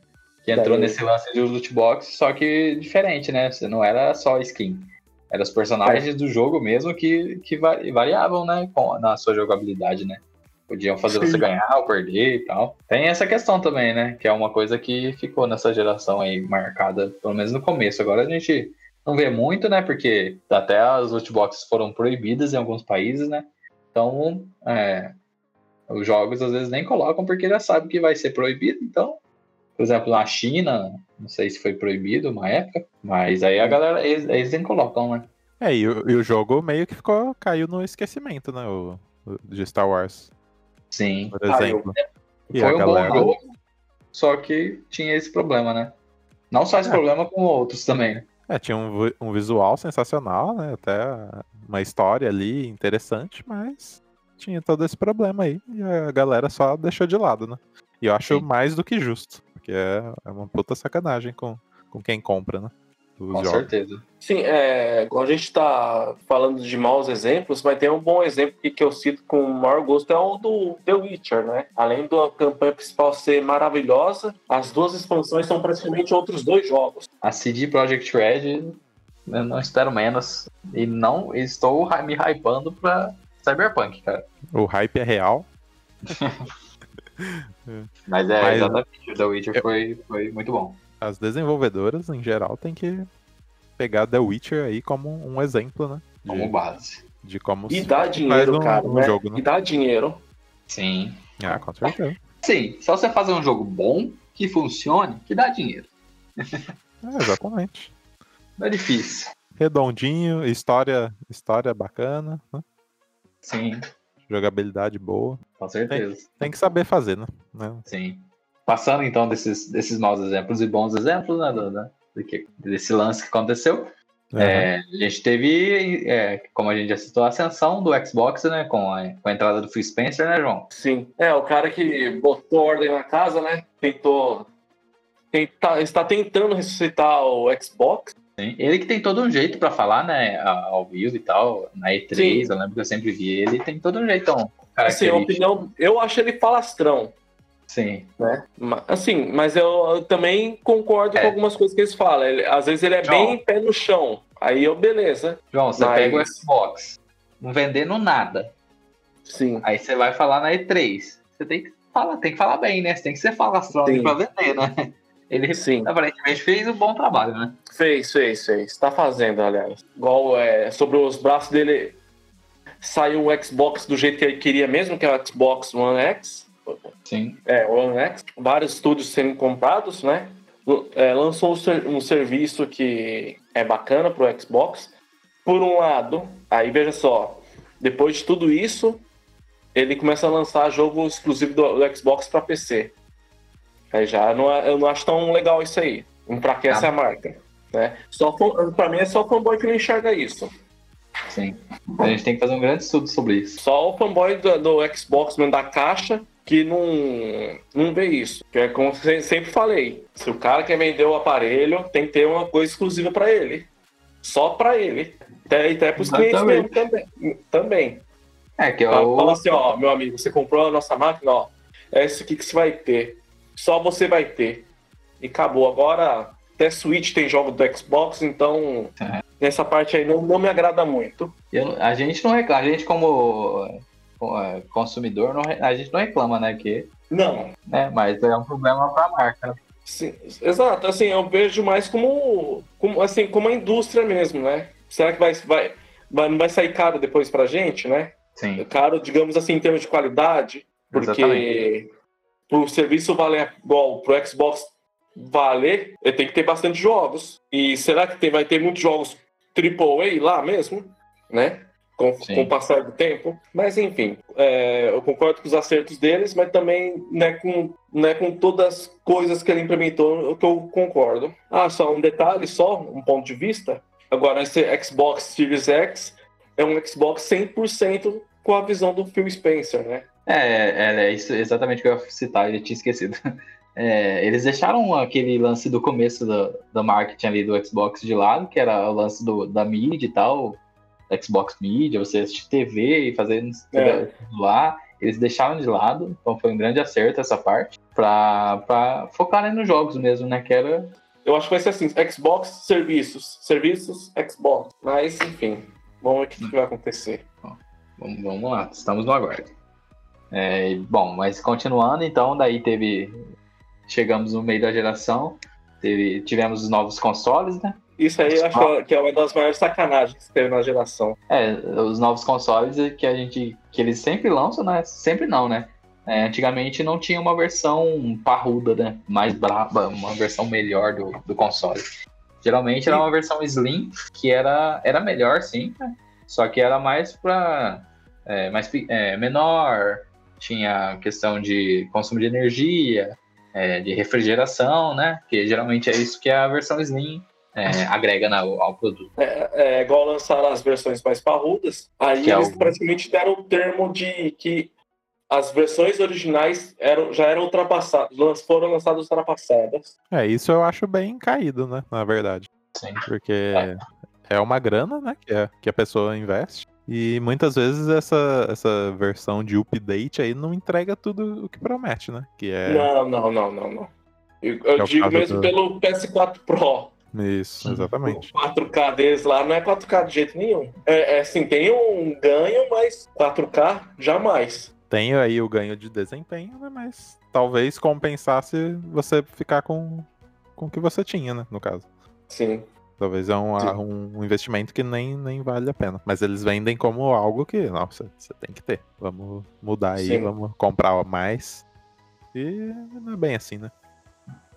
Que Da entrou EA. nesse lance de loot box, só que diferente, né? Você não era só skin. Eram os personagens do jogo mesmo que, que va- variavam, né? Com, na sua jogabilidade, né? Podiam fazer Sim. você ganhar ou perder e tal. Tem essa questão também, né? Que é uma coisa que ficou nessa geração aí marcada, pelo menos no começo. Agora a gente não vê muito, né? Porque até as loot boxes foram proibidas em alguns países, né? Então, é, os jogos às vezes nem colocam porque já sabe que vai ser proibido. Então, por exemplo, na China, não sei se foi proibido uma época, mas aí a galera, eles, eles nem colocam, né? É, e o, e o jogo meio que ficou, caiu no esquecimento, né? O de Star Wars, Sim. por exemplo. E Foi a um galera. bom jogo, só que tinha esse problema, né? Não só esse É. problema, como outros também, né? É, tinha um, um visual sensacional, né? Até uma história ali interessante, mas tinha todo esse problema aí. E a galera só deixou de lado, né? E eu acho Sim. mais do que justo. Porque é, é uma puta sacanagem com, com quem compra, né? Os Com jogos. certeza. Sim, é, a gente tá falando de maus exemplos, mas tem um bom exemplo que, que eu cito com o maior gosto é o do The Witcher, né? Além da campanha principal ser maravilhosa, as duas expansões são praticamente outros dois jogos. A CD Projekt Red Eu não espero menos. E não estou me hypando pra Cyberpunk, cara. O hype é real. <laughs> Mas é, Mas- exatamente. O The Witcher foi, foi muito bom. As desenvolvedoras, em geral, tem que pegar The Witcher aí como um exemplo, né? De, Como base. de como E se dá dinheiro, um, cara, um né? jogo, né? E dá dinheiro. Sim. Ah, com certeza. Sim, só você fazer um jogo bom, que funcione, que dá dinheiro. <laughs> É, exatamente. Não é difícil. Redondinho, história, história bacana, né? Sim, jogabilidade boa. com certeza. Tem que saber fazer, né? Sim. Passando então desses, desses maus exemplos e bons exemplos, né, do que- desse lance que aconteceu. É, a gente teve, é, como a gente já citou, a ascensão do Xbox, né, com a, com a entrada do Phil Spencer, né, João? Sim. É, o cara que botou ordem na casa, né? Tentou. Tenta, está tentando ressuscitar o Xbox. Sim. Ele que tem todo um jeito pra falar, né, ao vivo e tal, na E3, Sim. eu lembro que eu sempre vi ele, tem todo um jeitão Assim, a opinião. Eu acho ele falastrão. Sim, né? Assim, mas eu, eu também concordo É. com algumas coisas que eles falam. Ele- às vezes ele é João. bem pé no chão. Aí eu, beleza. João, você Mas- pega o Xbox, não vendendo nada, Sim. aí você vai falar na E3, você tem que falar, tem que falar bem, né, você tem que ser falastrão Sim. pra vender, né? Ele Sim. aparentemente fez um bom trabalho, né? Fez, fez, fez. Tá fazendo, aliás. Igual é, sobre os braços dele. Saiu o Xbox do jeito que ele queria mesmo, que é o Xbox One X. Sim. É, o One X. Vários estúdios sendo comprados, né? É, lançou um, ser- serviço que é bacana pro Xbox. Por um lado, aí veja só, depois de tudo isso, ele começa a lançar jogo exclusivo do, do Xbox para PC. Aí já não, é- eu não acho tão legal isso aí. Enfraquece Ah. a marca. Né? Só pra mim é só fanboy que não enxerga isso. Sim. A gente tem que fazer um grande estudo sobre isso. Só o fanboy do, do Xbox mesmo da caixa que não, não vê isso. Que é como eu se- sempre falei. Se o cara quer vender o aparelho, tem que ter uma coisa exclusiva para ele. Só para ele. Até, até pros clientes mesmo também. também. É, que é Fala assim, ó, meu amigo, você comprou a nossa máquina, ó. É isso aqui que você vai ter. Só você vai ter. E acabou. Agora, até Switch tem jogo do Xbox, então É. nessa parte aí não, não me agrada muito. eu- a gente não reclama, a gente como consumidor, não a gente não reclama, né? Que, Não, né? Mas é um problema pra marca. né? Sim, exato, assim, eu vejo mais como, como assim, como a indústria mesmo, né? Será que vai, vai, vai- não vai sair caro depois pra gente, né? Sim. Caro, digamos assim, em termos de qualidade, porque Exatamente. pro serviço valer igual pro Xbox valer, ele tem que ter bastante jogos. E será que tem, vai ter muitos jogos AAA lá mesmo, né? Com, com o passar do tempo. Mas enfim, é, eu concordo com os acertos deles, mas também né, com, né, com todas as coisas que ele implementou, que eu concordo. Ah, só um detalhe, só um ponto de vista. Agora, esse Xbox Series X é um Xbox 100% com a visão do Phil Spencer, né? É, é, é isso exatamente o que eu ia citar, eu tinha esquecido. <laughs> É, eles deixaram aquele lance do começo do, do marketing ali do Xbox de lado, que era o lance do, da mídia e tal, Xbox Media, você assistir TV e fazer É. lá. Eles deixaram de lado, então foi um grande acerto essa parte, pra, pra focar né, nos jogos mesmo, né? Que era. Eu acho que vai ser assim: Xbox, serviços, serviços, Xbox. Mas, enfim, vamos ver o que, que vai acontecer. Vamos, vamos lá, estamos no aguardo. É, bom, mas continuando, então, daí teve. Chegamos no meio da geração, teve, tivemos os novos consoles, né? Isso aí eu acho que é- é uma das maiores sacanagens que teve na geração. É, os novos consoles que a gente. que eles sempre lançam, né? Sempre não, né? É, antigamente não tinha uma versão parruda, né? Mais braba, uma versão melhor do, do console. Geralmente era uma versão Slim, que era, era melhor, sim, né? Só que era mais pra. É, mais, é, menor, tinha questão de consumo de energia, é, de refrigeração, né? Que geralmente é isso que a versão Slim é, agrega na- ao produto. É, é igual lançaram as versões mais parrudas. Aí Que é eles o- praticamente deram o termo de que as versões originais eram, já eram ultrapassadas, foram lançadas ultrapassadas. É, isso eu acho bem caído, né? Na verdade. Sim. Porque é uma grana, né? Que, é, que a pessoa investe. E muitas vezes essa, essa versão de update aí não entrega tudo o que promete, né? Que é. Não, não, não, não, não. Eu, eu É digo mesmo do- pelo PS4 Pro. Isso, exatamente. O 4K deles lá não é 4K de jeito nenhum. É, é assim, tem um ganho, mas 4K jamais. Tem aí o ganho de desempenho, né? Mas talvez compensasse você ficar com, com o que você tinha, né? No caso. Sim. Talvez é um, Sim. um investimento que nem, nem vale a pena. Mas eles vendem como algo que, nossa, você tem que ter. Vamos mudar aí, Sim. vamos comprar mais. E não é bem assim, né?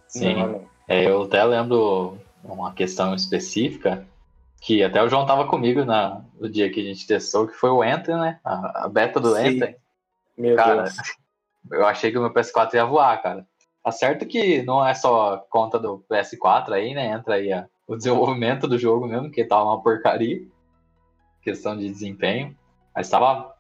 Sim. Não, não. É, eu até lembro uma questão específica que até o João tava comigo na, no dia que a gente testou, que foi o Enter, né? A, a beta do Sim. Enter. Meu Cara, Deus. <laughs> eu achei que o meu PS4 ia voar, cara. Tá certo que não é só conta do PS4 aí, né? Entra aí a- o desenvolvimento do jogo mesmo, que tava uma porcaria. Questão de desempenho. Mas tava.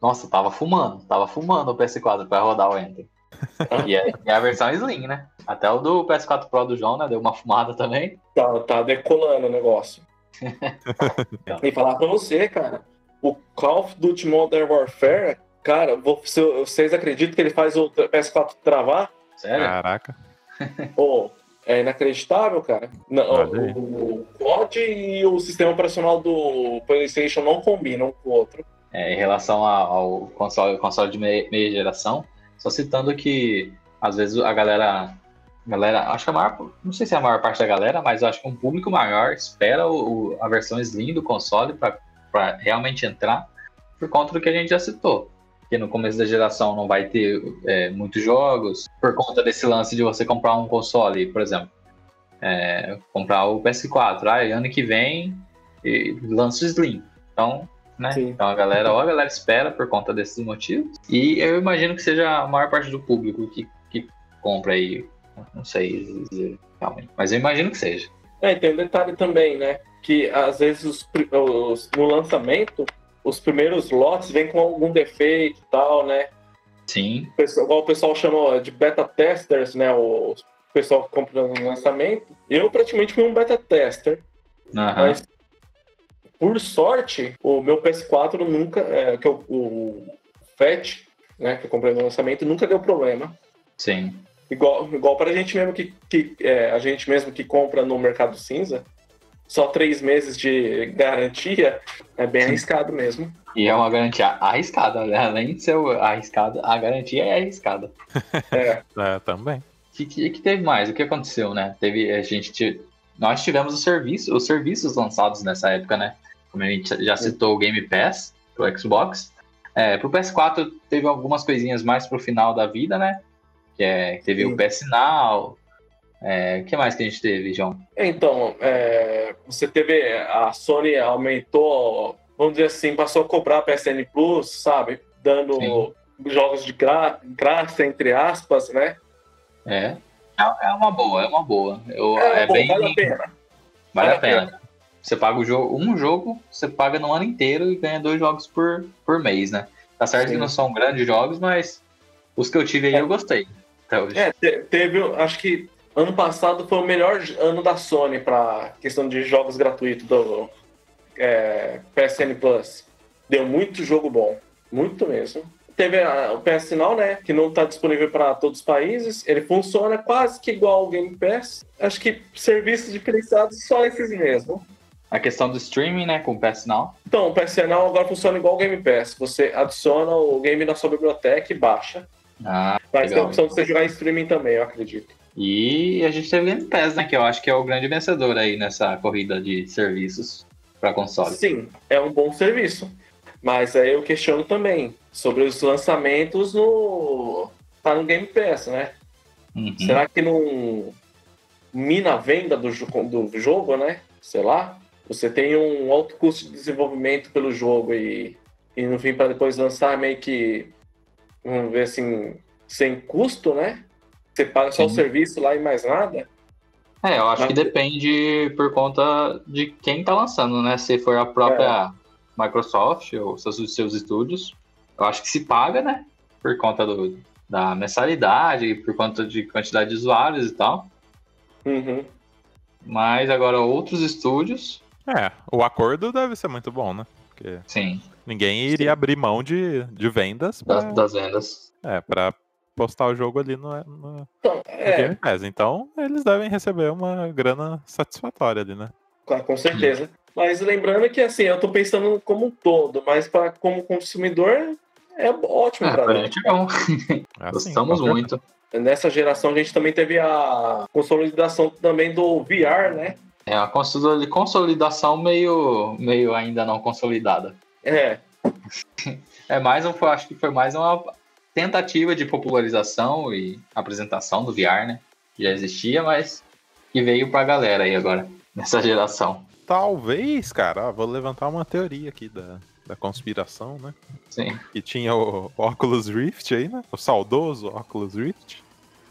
Nossa, tava fumando. Tava fumando o PS4 pra rodar o Enter. <laughs> e, é, e é a versão Slim, né? Até o do PS4 Pro do João, né? Deu uma fumada também. Tá, tá decolando o negócio. <laughs> e falar pra você, cara, o Call of Duty Modern Warfare, cara, você- vocês acreditam que ele faz o PS4 travar? Sério? Caraca. Pô, é inacreditável, cara. Não, o, o COD e o sistema operacional do PlayStation não combinam um com o outro. É, em relação ao console, console de meia, meia geração, só citando que às vezes a galera, galera, acho que a maior, não sei se é a maior parte da galera, mas acho que um público maior espera o, a versão Slim do console para realmente entrar, por conta do que a gente já citou. Que no começo da geração não vai ter é, muitos jogos, por conta desse lance de você comprar um console, por exemplo, é, comprar o PS4, ah, e ano que vem lança o Slim. Então, né? Sim. Então a galera, ou a galera espera por conta desses motivos. E eu imagino que seja a maior parte do público que, que compra aí. Não sei dizer realmente. Mas eu imagino que seja. É, e tem um detalhe também, né? Que às vezes os, os- no lançamento, os primeiros lotes vêm com algum defeito e tal, né? Sim. O pessoal- Igual o pessoal chama de beta testers, né? O pessoal que compra no lançamento. Eu praticamente fui um beta tester. Aham. Mas, por sorte, o meu PS4 nunca, é, que eu, o FAT, né, que eu comprei no lançamento, nunca deu problema. Sim. Igual, igual para a gente mesmo que, que é, a gente mesmo que compra no mercado cinza, só três meses de garantia é bem arriscado mesmo. E é uma garantia arriscada, né? Além de ser arriscada, a garantia é arriscada. <laughs> É, É, também. O que, que, que teve mais? O que aconteceu, né? Teve, a gente, nós tivemos o serviço, os serviços lançados nessa época, né? Como a gente já citou o Game Pass pro Xbox. É, pro PS4 teve algumas coisinhas mais pro final da vida, né? Que é, teve Sim. o PS Now. É, o que mais que a gente teve, João? Então, é, você teve. A Sony aumentou, vamos dizer assim, passou a cobrar a PSN Plus, sabe? Dando Sim. jogos de gra- graça, entre aspas, né? É. É é uma boa, é uma boa. Eu, É, é bom, bem, vale a pena. Vale Vale a a pena. Você paga o jogo, um jogo, você paga no ano inteiro e ganha dois jogos por, por mês, né? Tá certo Sim. que não são grandes jogos, mas os que eu tive aí É. eu gostei. Hoje. É, te- teve, acho que ano passado foi o melhor ano da Sony para questão de jogos gratuitos do é, PSN Plus. Deu muito jogo bom, muito mesmo. Teve a- o PS Now, né, que não está disponível para todos os países. Ele funciona quase que igual ao Game Pass. Acho que serviços diferenciados só esses mesmo. A questão do streaming, né, com o PS Now. Então, o PS Now agora funciona igual ao Game Pass. Você adiciona o game na sua biblioteca e baixa. Ah, Mas tem a Legal. opção de você jogar em streaming também, eu acredito. e a gente teve Game Pass, né, que eu acho que é o grande vencedor aí nessa corrida de serviços para console. Sim, é um bom serviço. Mas aí eu questiono também sobre os lançamentos no. tá no Game Pass, né? Uhum. Será que não mina a venda do, do jogo, né? Sei lá. Você tem um alto custo de desenvolvimento pelo jogo e, e no fim, para depois lançar meio que. Vamos ver assim. sem custo, né? Você paga só o Sim. serviço lá e mais nada. É, eu acho Mas- que depende por conta de quem tá lançando, né? Se for a própria Microsoft ou seus, seus estúdios, eu acho que se paga, né? Por conta do, da mensalidade, por conta de quantidade de usuários e tal. Uhum. Mas agora outros estúdios, É, o acordo deve ser muito bom, né? Porque sim, ninguém iria abrir mão de, de vendas das, pra, das vendas. é, pra postar o jogo ali no, no, Então, no é, Game Pass. Então, eles devem receber uma grana satisfatória ali, né? claro, com certeza. Mas lembrando que assim, eu tô pensando como um todo, mas para como consumidor é ótimo Ah, pra pra mim. gente é bom. <laughs> É assim, Gostamos muito. Nessa geração a gente também teve a consolidação também do VR, né? É uma consoli- consolidação meio, meio ainda não consolidada. É, <laughs> É mais um, acho que foi mais uma tentativa de popularização e apresentação do VR, né? Que já existia, mas que veio pra galera aí agora, <laughs> nessa geração. Talvez, cara, vou levantar uma teoria aqui da, da conspiração, né? Sim. Que tinha o Oculus Rift aí, né? O saudoso Oculus Rift.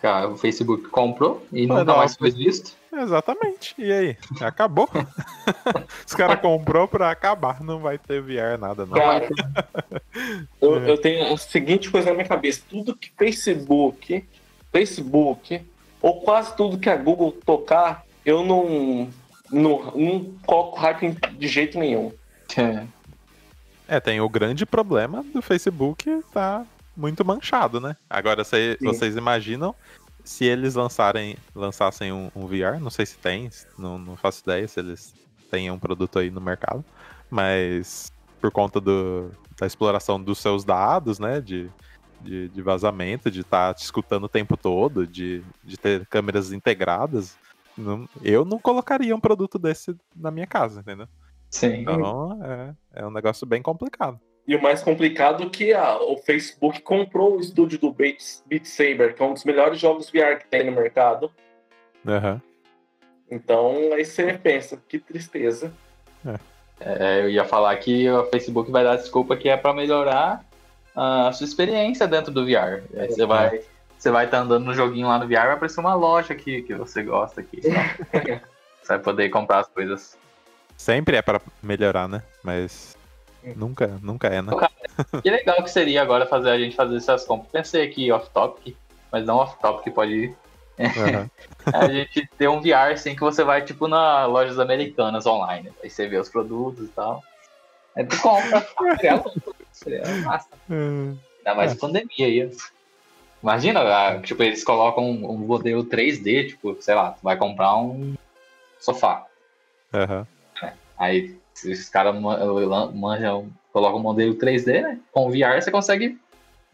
Cara, o Facebook comprou e Mas nunca não, mais foi visto. Exatamente. E aí? Acabou. <laughs> Os caras comprou pra acabar. Não vai ter VR nada, não. Cara, <laughs> eu, É. eu tenho a seguinte coisa na minha cabeça: tudo que Facebook, Facebook, ou quase tudo que a Google tocar, eu não, não, não coloco hype de jeito nenhum. É, tem o grande problema do Facebook tá muito manchado, né? Agora, cê- vocês imaginam se eles lançarem, lançassem um, um VR, não sei se tem, não, não faço ideia se eles têm um produto aí no mercado, mas por conta do, da exploração dos seus dados, né, de, de, de vazamento, de estar te escutando o tempo todo, de, de ter câmeras integradas, não- eu não colocaria um produto desse na minha casa, entendeu? Sim. Então, é, é um negócio bem complicado. E o mais complicado é que a- o Facebook comprou o estúdio do Beat, Beat Saber, que é um dos melhores jogos VR que tem no mercado. Aham. Então aí você pensa, que tristeza. É, eu ia falar que o Facebook vai dar desculpa que é pra melhorar a sua experiência dentro do VR. Aí você vai você vai estar andando no joguinho lá no VR, vai aparecer uma loja aqui que você gosta aqui. <laughs> você vai poder comprar as coisas. Sempre é pra melhorar, né? Mas nunca, nunca é, né? Que legal que seria agora fazer a gente fazer essas compras. Pensei aqui off-topic, mas não off-topic pode ir. Aham. <laughs> A gente ter um VR assim que você vai tipo nas lojas americanas online. Aí você vê os produtos e tal. Aí tu compra. <laughs> Seria. Seria massa. Ainda mais pandemia aí. Imagina, ah, tipo, eles colocam um, modelo 3D, tipo, sei lá, tu vai comprar um sofá. Aham. Aí se os caras manjam, colocam um modelo 3D, né? Com VR você consegue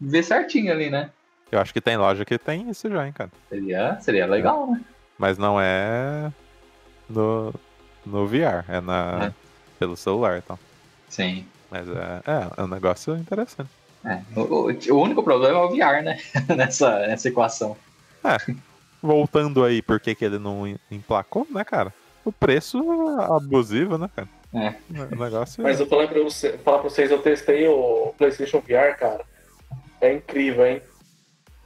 ver certinho ali, né? Eu acho que tem loja que tem isso já, hein, cara. Seria, seria legal, né? Mas não é no, no VR, é na, É. pelo celular e tal. Sim. Mas é, é, é um negócio interessante. É, o, o- o único problema é o VR, né? <laughs> nessa, nessa equação. Voltando aí, por que, que ele não em- emplacou, né, cara? O preço é abusivo, né, cara? É. O negócio Mas eu falei pra, você, falar pra vocês, eu testei o PlayStation VR, cara. É incrível, hein?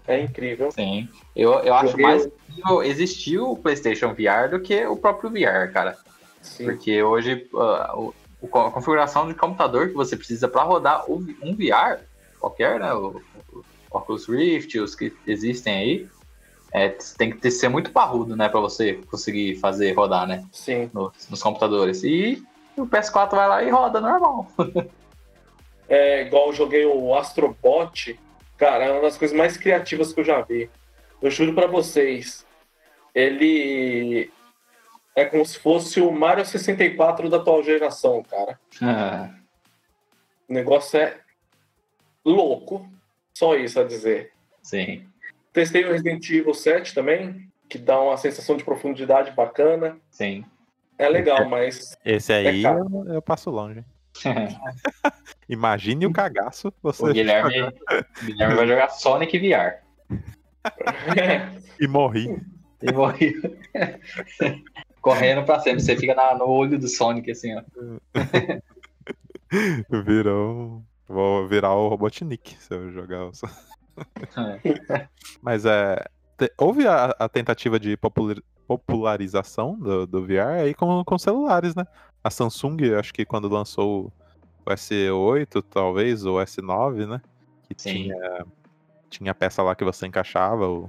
É incrível. Sim. Eu, eu acho mais incrível existir o PlayStation VR do que o próprio VR, cara. Sim. Porque hoje o- o- a configuração de computador que você precisa para rodar um VR, qualquer, né? O, o Oculus Rift, os que existem aí, é, tem que ter- ser muito parrudo, né? Para você conseguir fazer rodar, né? Sim. Nos, nos computadores. E o PS4 vai lá e roda normal. É igual eu joguei o Astrobot. Cara, é uma das coisas mais criativas que eu já vi. Eu juro pra vocês. Ele é como se fosse o Mario 64 da atual geração, cara. Ah, <laughs> O negócio é louco. Só isso a dizer. Sim. Testei o Resident Evil 7 também, que dá uma sensação de profundidade bacana. Sim. É legal, mas Esse aí É eu, eu passo longe. <laughs> Imagine o cagaço você o Guilherme, Guilherme vai jogar Sonic VR. <laughs> e morri. E morreu. <laughs> Correndo pra sempre. Você fica na- no olho do Sonic, assim, ó. Virou. Vou virar o Robotnik se eu jogar o. Mas é. houve a, a tentativa de popular- popularização do, do VR aí com, com celulares, né? A Samsung, acho que quando lançou o S8, talvez, ou S9, né? Que Sim. tinha, tinha peça lá que você encaixava o,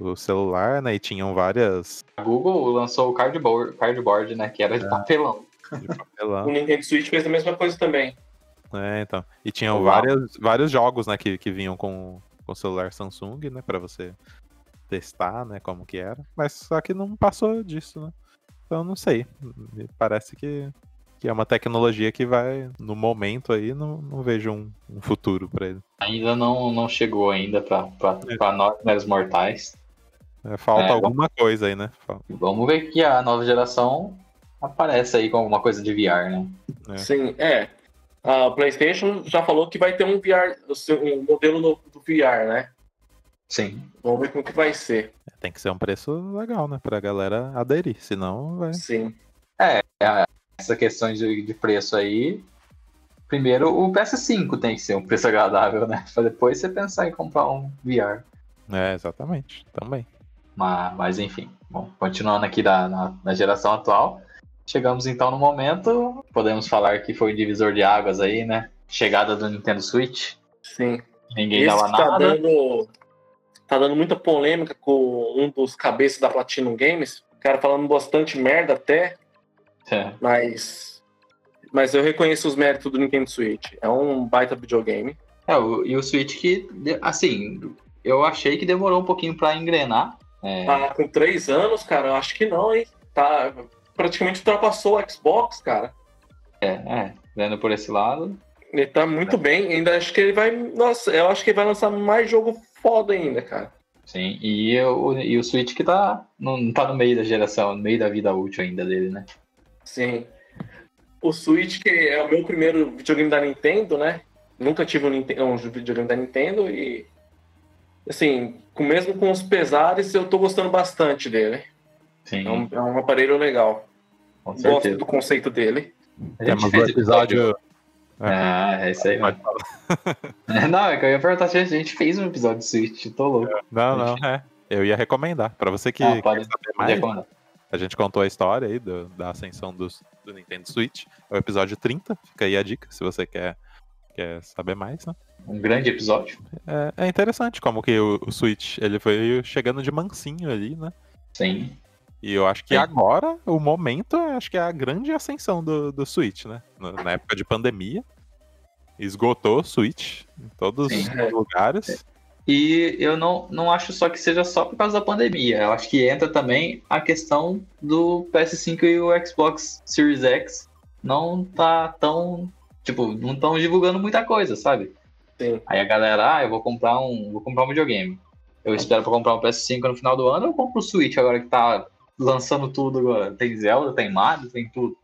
o celular, né? E tinham várias A Google lançou o cardboard, cardboard né? Que era de papelão. de papelão. o Nintendo Switch fez a mesma coisa também. É, então. E tinham várias, vários jogos, né, que, que vinham com, com o celular Samsung, né? Pra você testar, né? Como que era. Mas só que não passou disso, né? Então não sei. Me parece que, que é uma tecnologia que vai, no momento aí, não, não vejo um, um futuro pra ele. Ainda não, não chegou ainda pra, pra, É. nós, meros mortais. É, falta É, alguma coisa aí, né? Vamos ver que a nova geração aparece aí com alguma coisa de VR, né? É. Sim, é. A PlayStation já falou que vai ter um VR, um modelo novo do VR, né? Sim. Vamos ver como que vai ser. Tem que ser um preço legal, né? Pra galera aderir. Senão vai. Sim. Essa questão de, de preço aí. Primeiro, o PS5 tem que ser um preço agradável, né? Pra depois você pensar em comprar um VR. É, exatamente. Também. Mas, mas enfim, bom, continuando aqui da, na, na geração atual, chegamos então no momento, podemos falar que foi o divisor de águas aí, né? Chegada do Nintendo Switch, Sim. ninguém Esse dava que tá nada. dando, tá dando muita polêmica com um dos cabeças da Platinum Games. O cara falando bastante merda até, É, mas. Mas eu reconheço os méritos do Nintendo Switch. É um baita videogame. É, o- e o Switch que, assim, eu achei que demorou um pouquinho pra engrenar. É, Tá com três anos, cara, eu acho que não, hein? Tá, praticamente ultrapassou o Xbox, cara. é, é, vendo por esse lado. Ele tá muito bem. Ainda acho que ele vai. Nossa, eu acho que ele vai lançar mais jogo foda ainda, cara. Sim, e o, e o Switch que tá, não tá no meio da geração, no meio da vida útil ainda dele, né? Sim. O Switch, que é o meu primeiro videogame da Nintendo, né? Nunca tive um, um videogame da Nintendo e. Assim, com, mesmo com os pesares, eu tô gostando bastante dele. Sim, É um, é um aparelho legal. com Gosto certeza. do conceito dele. A gente Temos o fez episódio. Ah, é isso aí, mano. Pode falar. <laughs> Não, é que eu ia perguntar se a gente fez um episódio de Switch, tô louco. Não, não, é. Eu ia recomendar. Pra você que Ah, quer pode- saber mais, recomendar. a gente contou a história aí do- da ascensão dos- do Nintendo Switch. É o episódio 30. Fica aí a dica, se você quer, quer saber mais, né? Um grande episódio. É, é interessante como que o, o Switch ele foi chegando de mansinho ali, né? Sim. E eu acho que Sim. agora, o momento, eu acho que é a grande ascensão do, do Switch, né? Na, na época de pandemia, esgotou o Switch em todos Sim. os lugares. E eu não, não acho só que seja só por causa da pandemia. Eu acho que entra também a questão do PS5 e o Xbox Series X não tá tão. Tipo, não estão divulgando muita coisa, sabe? Sim. Aí a galera, ah, eu vou comprar um. Vou comprar um videogame. Eu espero pra comprar um PS5 no final do ano, eu compro o Switch agora que tá lançando tudo agora. Tem Zelda, tem Mario, tem tudo.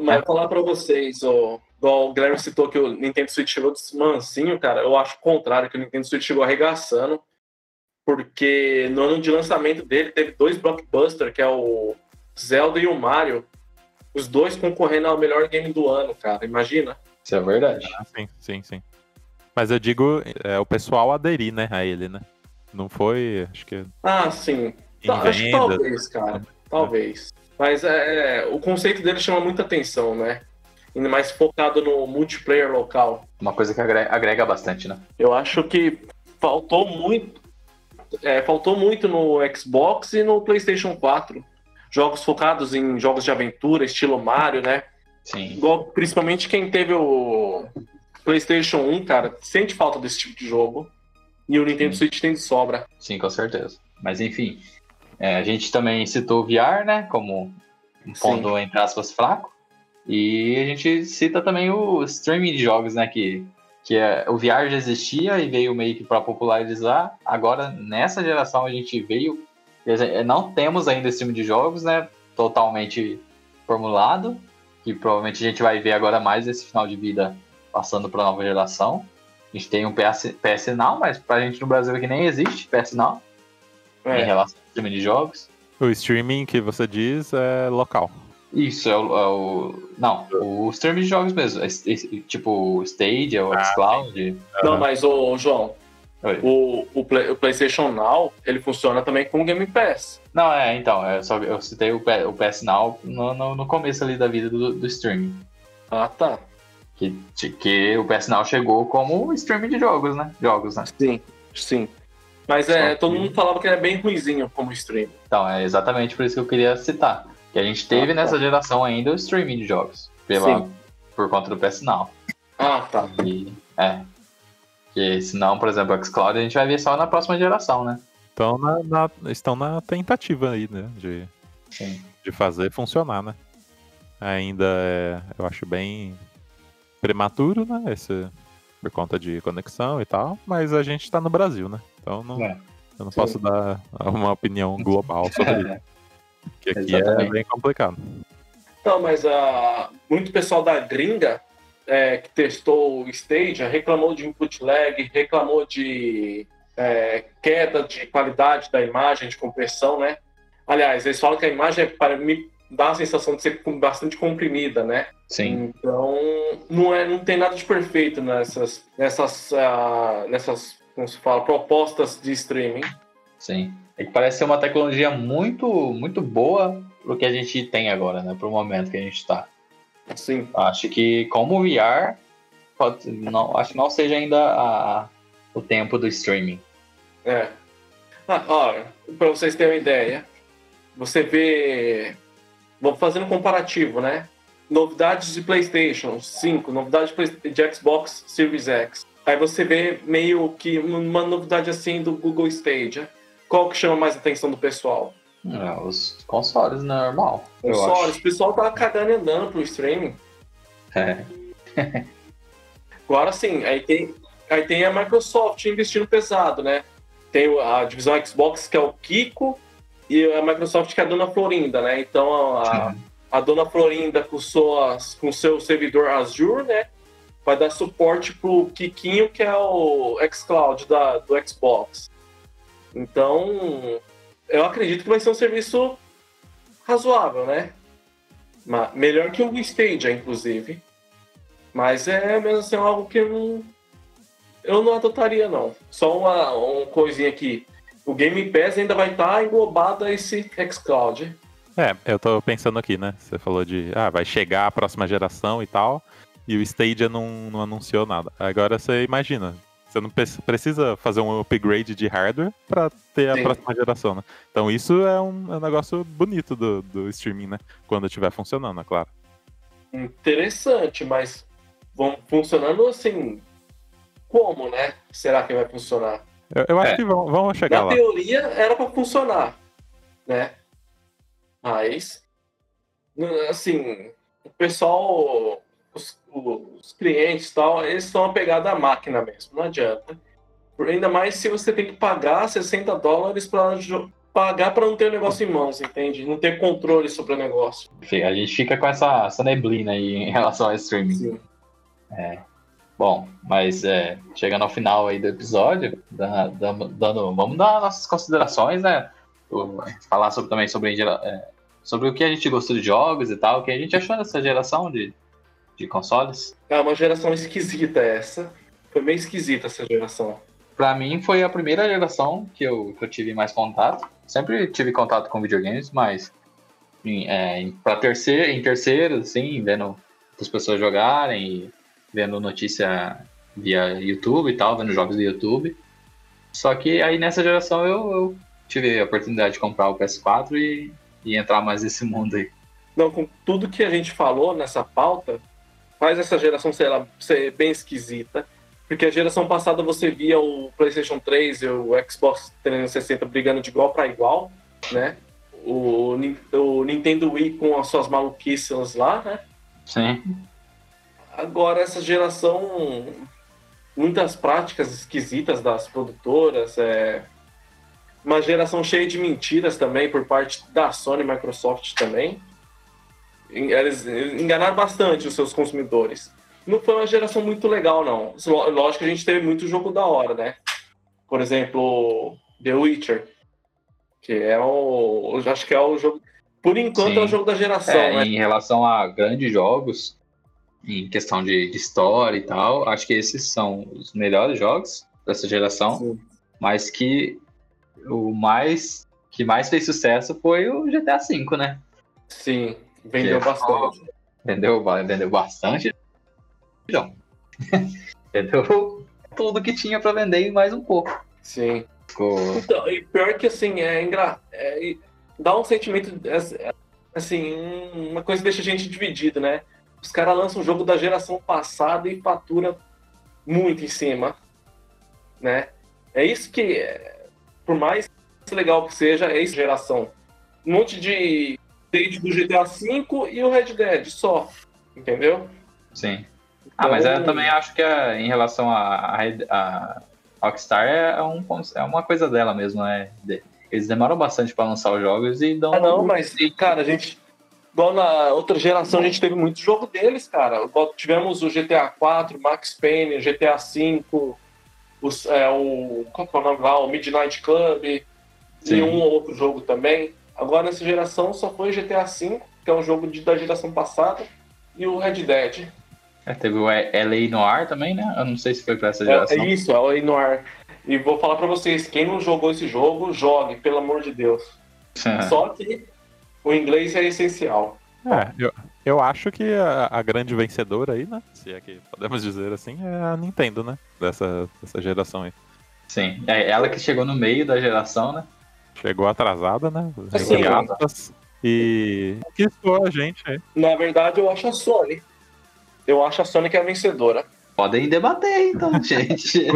Mas eu vou falar pra vocês, ó, igual o Guilherme citou que o Nintendo Switch chegou de mansinho, cara. Eu acho o contrário, que o Nintendo Switch chegou arregaçando. Porque no ano de lançamento dele teve dois blockbusters, que é o Zelda e o Mario. Os dois concorrendo ao melhor game do ano, cara. Imagina. Isso é verdade. Ah, sim, sim, sim. Mas eu digo, é, o pessoal aderir, né, a ele, né? Não foi, acho que Ah, sim. Tá, acho que talvez, cara. Talvez. Mas é, o conceito dele chama muita atenção, né? Ainda mais focado no multiplayer local. Uma coisa que agre- agrega bastante, né? Eu acho que faltou muito. é, faltou muito no Xbox e no PlayStation 4. Jogos focados em jogos de aventura, estilo Mario, né? Sim. Igual, principalmente quem teve o PlayStation 1, cara, sente falta desse tipo de jogo. E o Nintendo Sim. Switch tem de sobra. Sim, com certeza. Mas enfim, é, a gente também citou o VR, né? Como um Sim. ponto, entre aspas, fraco. E a gente cita também o streaming de jogos, né? Que, que é, o VR já existia e veio meio que para popularizar. Agora, nessa geração, a gente veio. dizer, Não temos ainda esse time de jogos, né? Totalmente formulado. Que provavelmente a gente vai ver agora mais esse final de vida passando para nova geração. A gente tem um PS, PS Now, mas pra gente no Brasil aqui nem existe PS Now em É, relação ao streaming de jogos. O streaming que você diz é local. Isso, é o. é o- não, o streaming de jogos mesmo. Esse- esse- tipo o Stadia, o Ah, xCloud. Não, mas, ô, João, Oi. o, o, Play- o PlayStation Now, ele funciona também com o Game Pass. Não, é, então, é só, eu citei o, P- o PS Now no, no, no começo ali da vida do, do streaming. Ah, tá. Que, que o PS Now chegou como streaming de jogos, né? Jogos, né? Sim, sim. Mas é, todo mundo falava que era bem ruizinho como stream. Então, é exatamente por isso que eu queria citar. Que a gente teve Ah, tá. nessa geração ainda o streaming de jogos. Pela, Sim. por conta do PS Now. Ah, tá. E, é. Porque senão, por exemplo, o xCloud a gente vai ver só na próxima geração, né? Estão na, na- estão na tentativa aí, né? De, Sim. de fazer funcionar, né? Ainda é, eu acho bem prematuro, né? Esse, por conta de conexão e tal, mas a gente tá no Brasil, né? Então não, É. eu não Sim. posso dar uma opinião global <laughs> sobre isso, porque aqui é Exatamente. bem complicado. Não, mas ah, muito pessoal da gringa é, que testou o Stadia reclamou de input lag, reclamou de é, queda de qualidade da imagem, de compressão, né? Aliás, eles falam que a imagem, é, para mim, dá a sensação de ser bastante comprimida, né? Sim. Então, não, é, não tem nada de perfeito nessas, nessas, ah, nessas como se fala, propostas de streaming. Sim. É que parece ser uma tecnologia muito, muito boa pro que a gente tem agora, né? Pro momento que a gente tá. Sim. Acho que como VR, pode, não, acho que não seja ainda a- o tempo do streaming. É. Ah, olha, para vocês terem uma ideia, você vê. Vamos fazendo um comparativo, né? Novidades de PlayStation 5, novidade de Xbox Series X. Aí você vê meio que uma novidade assim do Google Stadia. Qual que chama mais a atenção do pessoal? É, os consoles normal. eu Consoles. O pessoal tá cagando e andando pro streaming. É. <laughs> Agora sim, aí tem, aí tem a Microsoft investindo pesado, né? Tem a divisão Xbox, que é o Kiko, e a Microsoft, que é a dona Florinda, né? Então a, a dona Florinda, com, suas, com seu servidor Azure, né? Vai dar suporte pro Kikinho, que é o xCloud do Xbox. Então, eu acredito que vai ser um serviço razoável, né? Ma- Melhor que o Stadia, inclusive. Mas é mesmo assim algo que eu não, eu não adotaria, não. Só uma, uma coisinha aqui. O Game Pass ainda vai estar englobado a esse xCloud. É, eu tô pensando aqui, né? Você falou de, ah, vai chegar a próxima geração e tal, e o Stadia não, não anunciou nada. Agora você imagina, você não pre- precisa fazer um upgrade de hardware pra ter a Sim. próxima geração, né? Então isso é um, é um negócio bonito do, do streaming, né? Quando estiver funcionando, é claro. Interessante, mas vão funcionando assim. Como, né? Será que vai funcionar? Eu, eu acho É. que vão, vão chegar Na lá. teoria era para funcionar, né? Mas, assim, o pessoal, os, os clientes e tal, eles estão apegados à máquina mesmo, não adianta. Por- Ainda mais se você tem que pagar 60 dólares para pagar para não ter o negócio em mãos, entende? Não ter controle sobre o negócio. Enfim, A gente fica com essa, essa neblina aí em relação ao streaming. Sim. Bom, mas é, chegando ao final aí do episódio, da- da- dando, vamos dar nossas considerações, né? Falar sobre, também sobre, é, sobre o que a gente gostou de jogos e tal, o que a gente achou dessa geração de, de consoles. É uma geração esquisita essa. Foi meio esquisita essa geração. Pra mim foi a primeira geração que eu, que eu tive mais contato. Sempre tive contato com videogames, mas em, é, em, pra terceiro, em terceiro, assim, vendo as pessoas jogarem e vendo notícia via YouTube e tal, vendo jogos do YouTube. Só que aí nessa geração eu, eu tive a oportunidade de comprar o PS4 e, e entrar mais nesse mundo aí. Não, com tudo que a gente falou nessa pauta, faz essa geração sei lá, ser bem esquisita. Porque a geração passada você via o PlayStation 3 e o Xbox 360 brigando de igual para igual, né? O, o Nintendo Wii com as suas maluquices lá, né? Sim. Agora essa geração, muitas práticas esquisitas das produtoras, é uma geração cheia de mentiras também por parte da Sony e Microsoft também. Eles enganaram bastante os seus consumidores. Não foi uma geração muito legal, não. Lógico que a gente teve muito jogo da hora, né? Por exemplo, The Witcher, que é o. Acho que é o jogo. Por enquanto Sim. é o jogo da geração, É, né? Em relação a grandes jogos, em questão de, de história e tal, acho que esses são os melhores jogos dessa geração, Sim. mas que o mais que mais fez sucesso foi o GTA V, né? Sim, vendeu Que- bastante. Vendeu, vendeu bastante. Não. <laughs> vendeu tudo que tinha pra vender e mais um pouco. Sim. Ficou... Então, e pior que assim, é, engra... é dá um sentimento, é, assim, um- uma coisa que deixa a gente dividido, né? Os caras lançam um jogo da geração passada e fatura muito em cima. né? É isso que, por mais legal que seja, é isso geração. Um monte de desde do GTA V e o Red Dead só, entendeu? Sim. Ah, mas eu também acho que é, em relação a, a, a Rockstar é, um, é uma coisa dela mesmo, né? Eles demoram bastante para lançar os jogos e dão. Ah, não, mas, cara, a gente. Igual na outra geração, a gente teve muito jogo deles, cara. Tivemos o GTA 4, Max Payne, GTA 5, os, é, o. Qual que é o nome lá? O Midnight Club Sim. e um ou outro jogo também. Agora nessa geração só foi GTA V, que é um jogo de, da geração passada, e o Red Dead. É, teve o LA Noir também, né? Eu não sei se foi pra essa geração. É, é isso, é o LA Noir. E vou falar para vocês, quem não jogou esse jogo, jogue, pelo amor de Deus. <laughs> Só que o inglês é essencial. É, eu, eu acho que a, a, grande vencedora aí, né? Se é que podemos dizer assim, é a Nintendo, né? Dessa, dessa geração aí. Sim, é ela que chegou no meio da geração, né? Chegou atrasada, né? Assim, e conquistou a gente aí. Na verdade, eu acho a Sony. Eu acho a Sony que é a vencedora. Podem debater, então, <laughs> gente.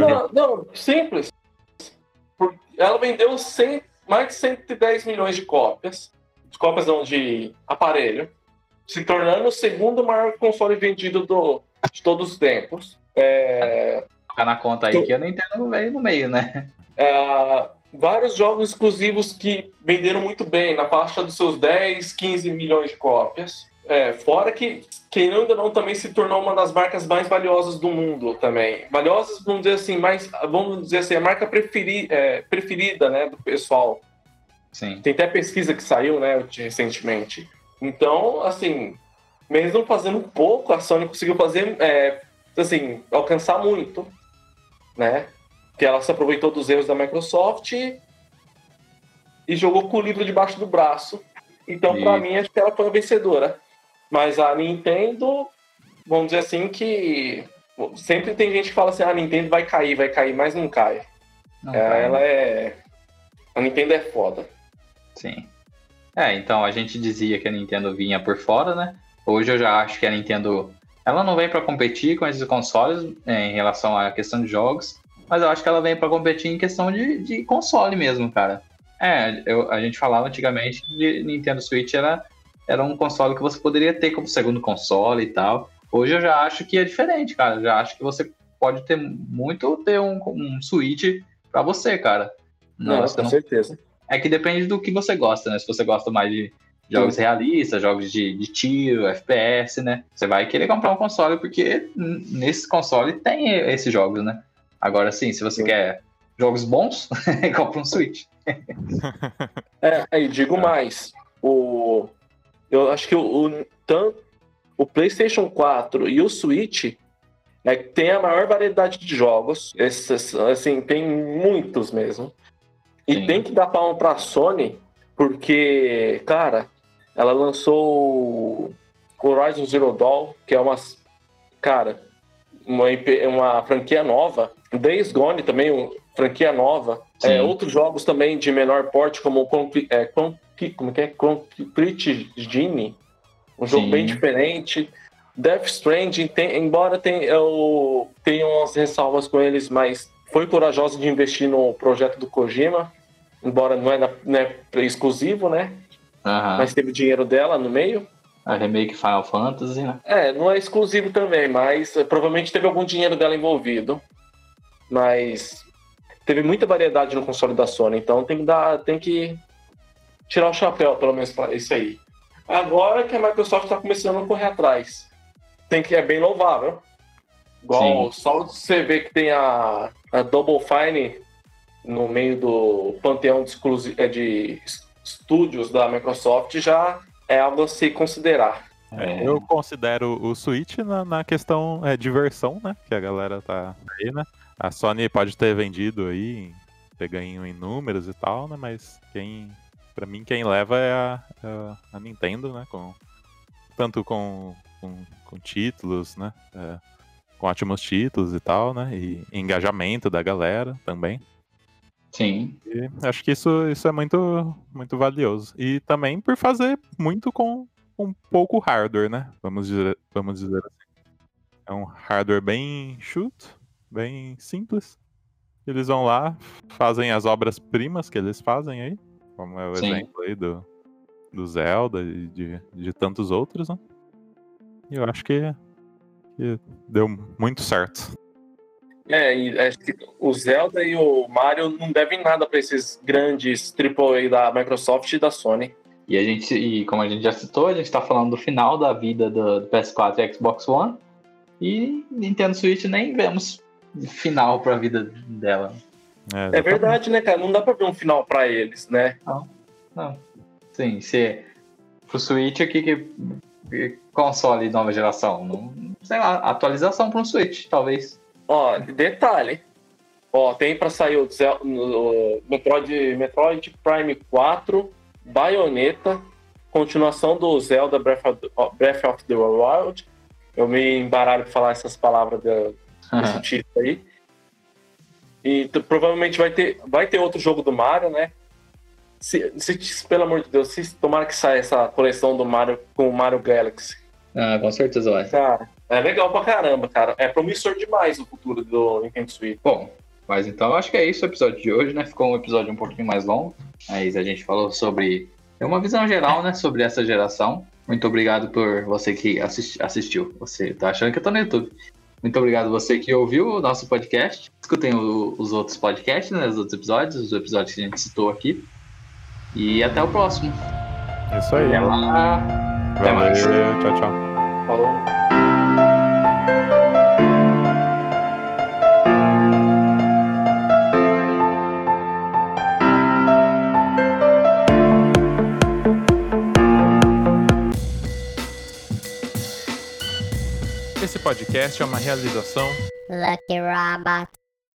não, não, simples. Ela vendeu 100, mais de 110 milhões de cópias. De cópias não, de aparelho. Se tornando o segundo maior console vendido do, de todos os tempos. É... Ficar na conta aí que eu nem entendo veio no meio, né? É, vários jogos exclusivos que venderam muito bem, na faixa dos seus 10, 15 milhões de cópias. É, fora que, quem ainda não também se tornou uma das marcas mais valiosas do mundo também. Valiosas, vamos dizer assim, mais, vamos dizer assim, a marca preferi, é, preferida, né, do pessoal. Sim. Tem até pesquisa que saiu, né, recentemente. Então, assim, mesmo fazendo pouco, a Sony conseguiu fazer, é, assim, alcançar muito, né? Que ela se aproveitou dos erros da Microsoft e, e jogou com o livro debaixo do braço. Então, e... para mim, acho que ela foi a vencedora. Mas a Nintendo, vamos dizer assim, que sempre tem gente que fala assim, ah, a Nintendo vai cair, vai cair, mas não cai. Não é, cai. Ela é. A Nintendo é foda. Sim. É, então a gente dizia que a Nintendo vinha por fora, né? Hoje eu já acho que a Nintendo ela não vem para competir com esses consoles é, em relação à questão de jogos, mas eu acho que ela vem para competir em questão de, de console mesmo, cara. É, eu, a gente falava antigamente que Nintendo Switch era era um console que você poderia ter como segundo console e tal. Hoje eu já acho que é diferente, cara. Eu já acho que você pode ter muito ter um, um Switch para você, cara. Não, não com não... certeza. É que depende do que você gosta, né? Se você gosta mais de jogos realistas, jogos de, de tiro, FPS, né? Você vai querer comprar um console porque nesse console tem esses jogos, né? Agora sim, se você Sim. quer jogos bons, <laughs> compra um Switch. é, aí digo mais. O, eu acho que o, o, tanto, o PlayStation 4 e o Switch é, tem a maior variedade de jogos. Esses, assim, tem muitos mesmo. E Sim. tem que dar palma pra Sony, porque, cara, ela lançou Horizon Zero Dawn, que é uma. Cara, uma, uma franquia nova. Days Gone também, uma franquia nova. É, outros jogos também de menor porte, como é, como que é? Concrete Genie. Um jogo Sim. bem diferente. Death Stranding, tem, embora tenha, eu tenha umas ressalvas com eles, mas foi corajoso de investir no projeto do Kojima, embora não é, não é exclusivo, né? Uhum. Mas teve dinheiro dela no meio. A remake Final Fantasy, né? É, não é exclusivo também, mas eh, provavelmente teve algum dinheiro dela envolvido. Mas teve muita variedade no console da Sony, então tem que dar, tem que tirar o chapéu, pelo menos, para isso aí. Agora que a Microsoft está começando a correr atrás. Tem que é bem louvável. Igual Sim. só você ver que tem a, a Double Fine no meio do panteão de, é, de estúdios da Microsoft já é algo a se considerar. É, eu considero o Switch na, na questão é, diversão, né? Que a galera tá aí, né? A Sony pode ter vendido aí, ter ganho em números e tal, né? Mas quem Pra mim, quem leva é a, a, a Nintendo, né? Com, tanto com, com, com títulos, né? É, com ótimos títulos e tal, né? E engajamento da galera também. Sim. E acho que isso, isso é muito, muito valioso. E também por fazer muito com um pouco hardware, né? Vamos dizer, vamos dizer assim. É um hardware bem chuto, bem simples. eles vão lá, fazem as obras-primas que eles fazem aí, como é o Sim. exemplo aí do, do Zelda e de, de tantos outros, né? E eu acho que, que deu muito certo. É, e acho que o Zelda e o Mario não devem nada pra esses grandes AAA da Microsoft e da Sony. E a gente, e como a gente já citou, a gente tá falando do final da vida do, do PS4 e Xbox One. E Nintendo Switch nem vemos final pra vida dela. É verdade, né, cara? Não dá pra ver um final pra eles, né? Não. Sim, se pro Switch aqui que console nova geração, não, sei lá, atualização para um Switch, talvez. Ó, detalhe. Ó, tem pra sair o, Zel- o Metroid, Metroid Prime 4, Bayonetta, continuação do Zelda Breath of the, Breath of the Wild. Eu me embaralho pra falar essas palavras da- <laughs> desse título aí. E tu- provavelmente vai ter, vai ter outro jogo do Mario, né? Se, se- pelo amor de Deus, se tomara que saia essa coleção do Mario com o Mario Galaxy. ah, com certeza vai. Cara, é legal pra caramba, cara. É promissor demais o futuro do Nintendo Switch. Bom, mas então acho que é isso o episódio de hoje, né? Ficou um episódio um pouquinho mais longo. Mas a gente falou sobre. É uma visão geral, né? Sobre essa geração. Muito obrigado por você que assisti- assistiu. Você tá achando que eu tô no YouTube. Muito obrigado você que ouviu o nosso podcast. Escutem o- os outros podcasts, né? Os outros episódios, os episódios que a gente citou aqui. E até o próximo. Isso aí. Até lá. Até mais. Tchau, tchau. Falou. Esse podcast é uma realização Lucky Robot.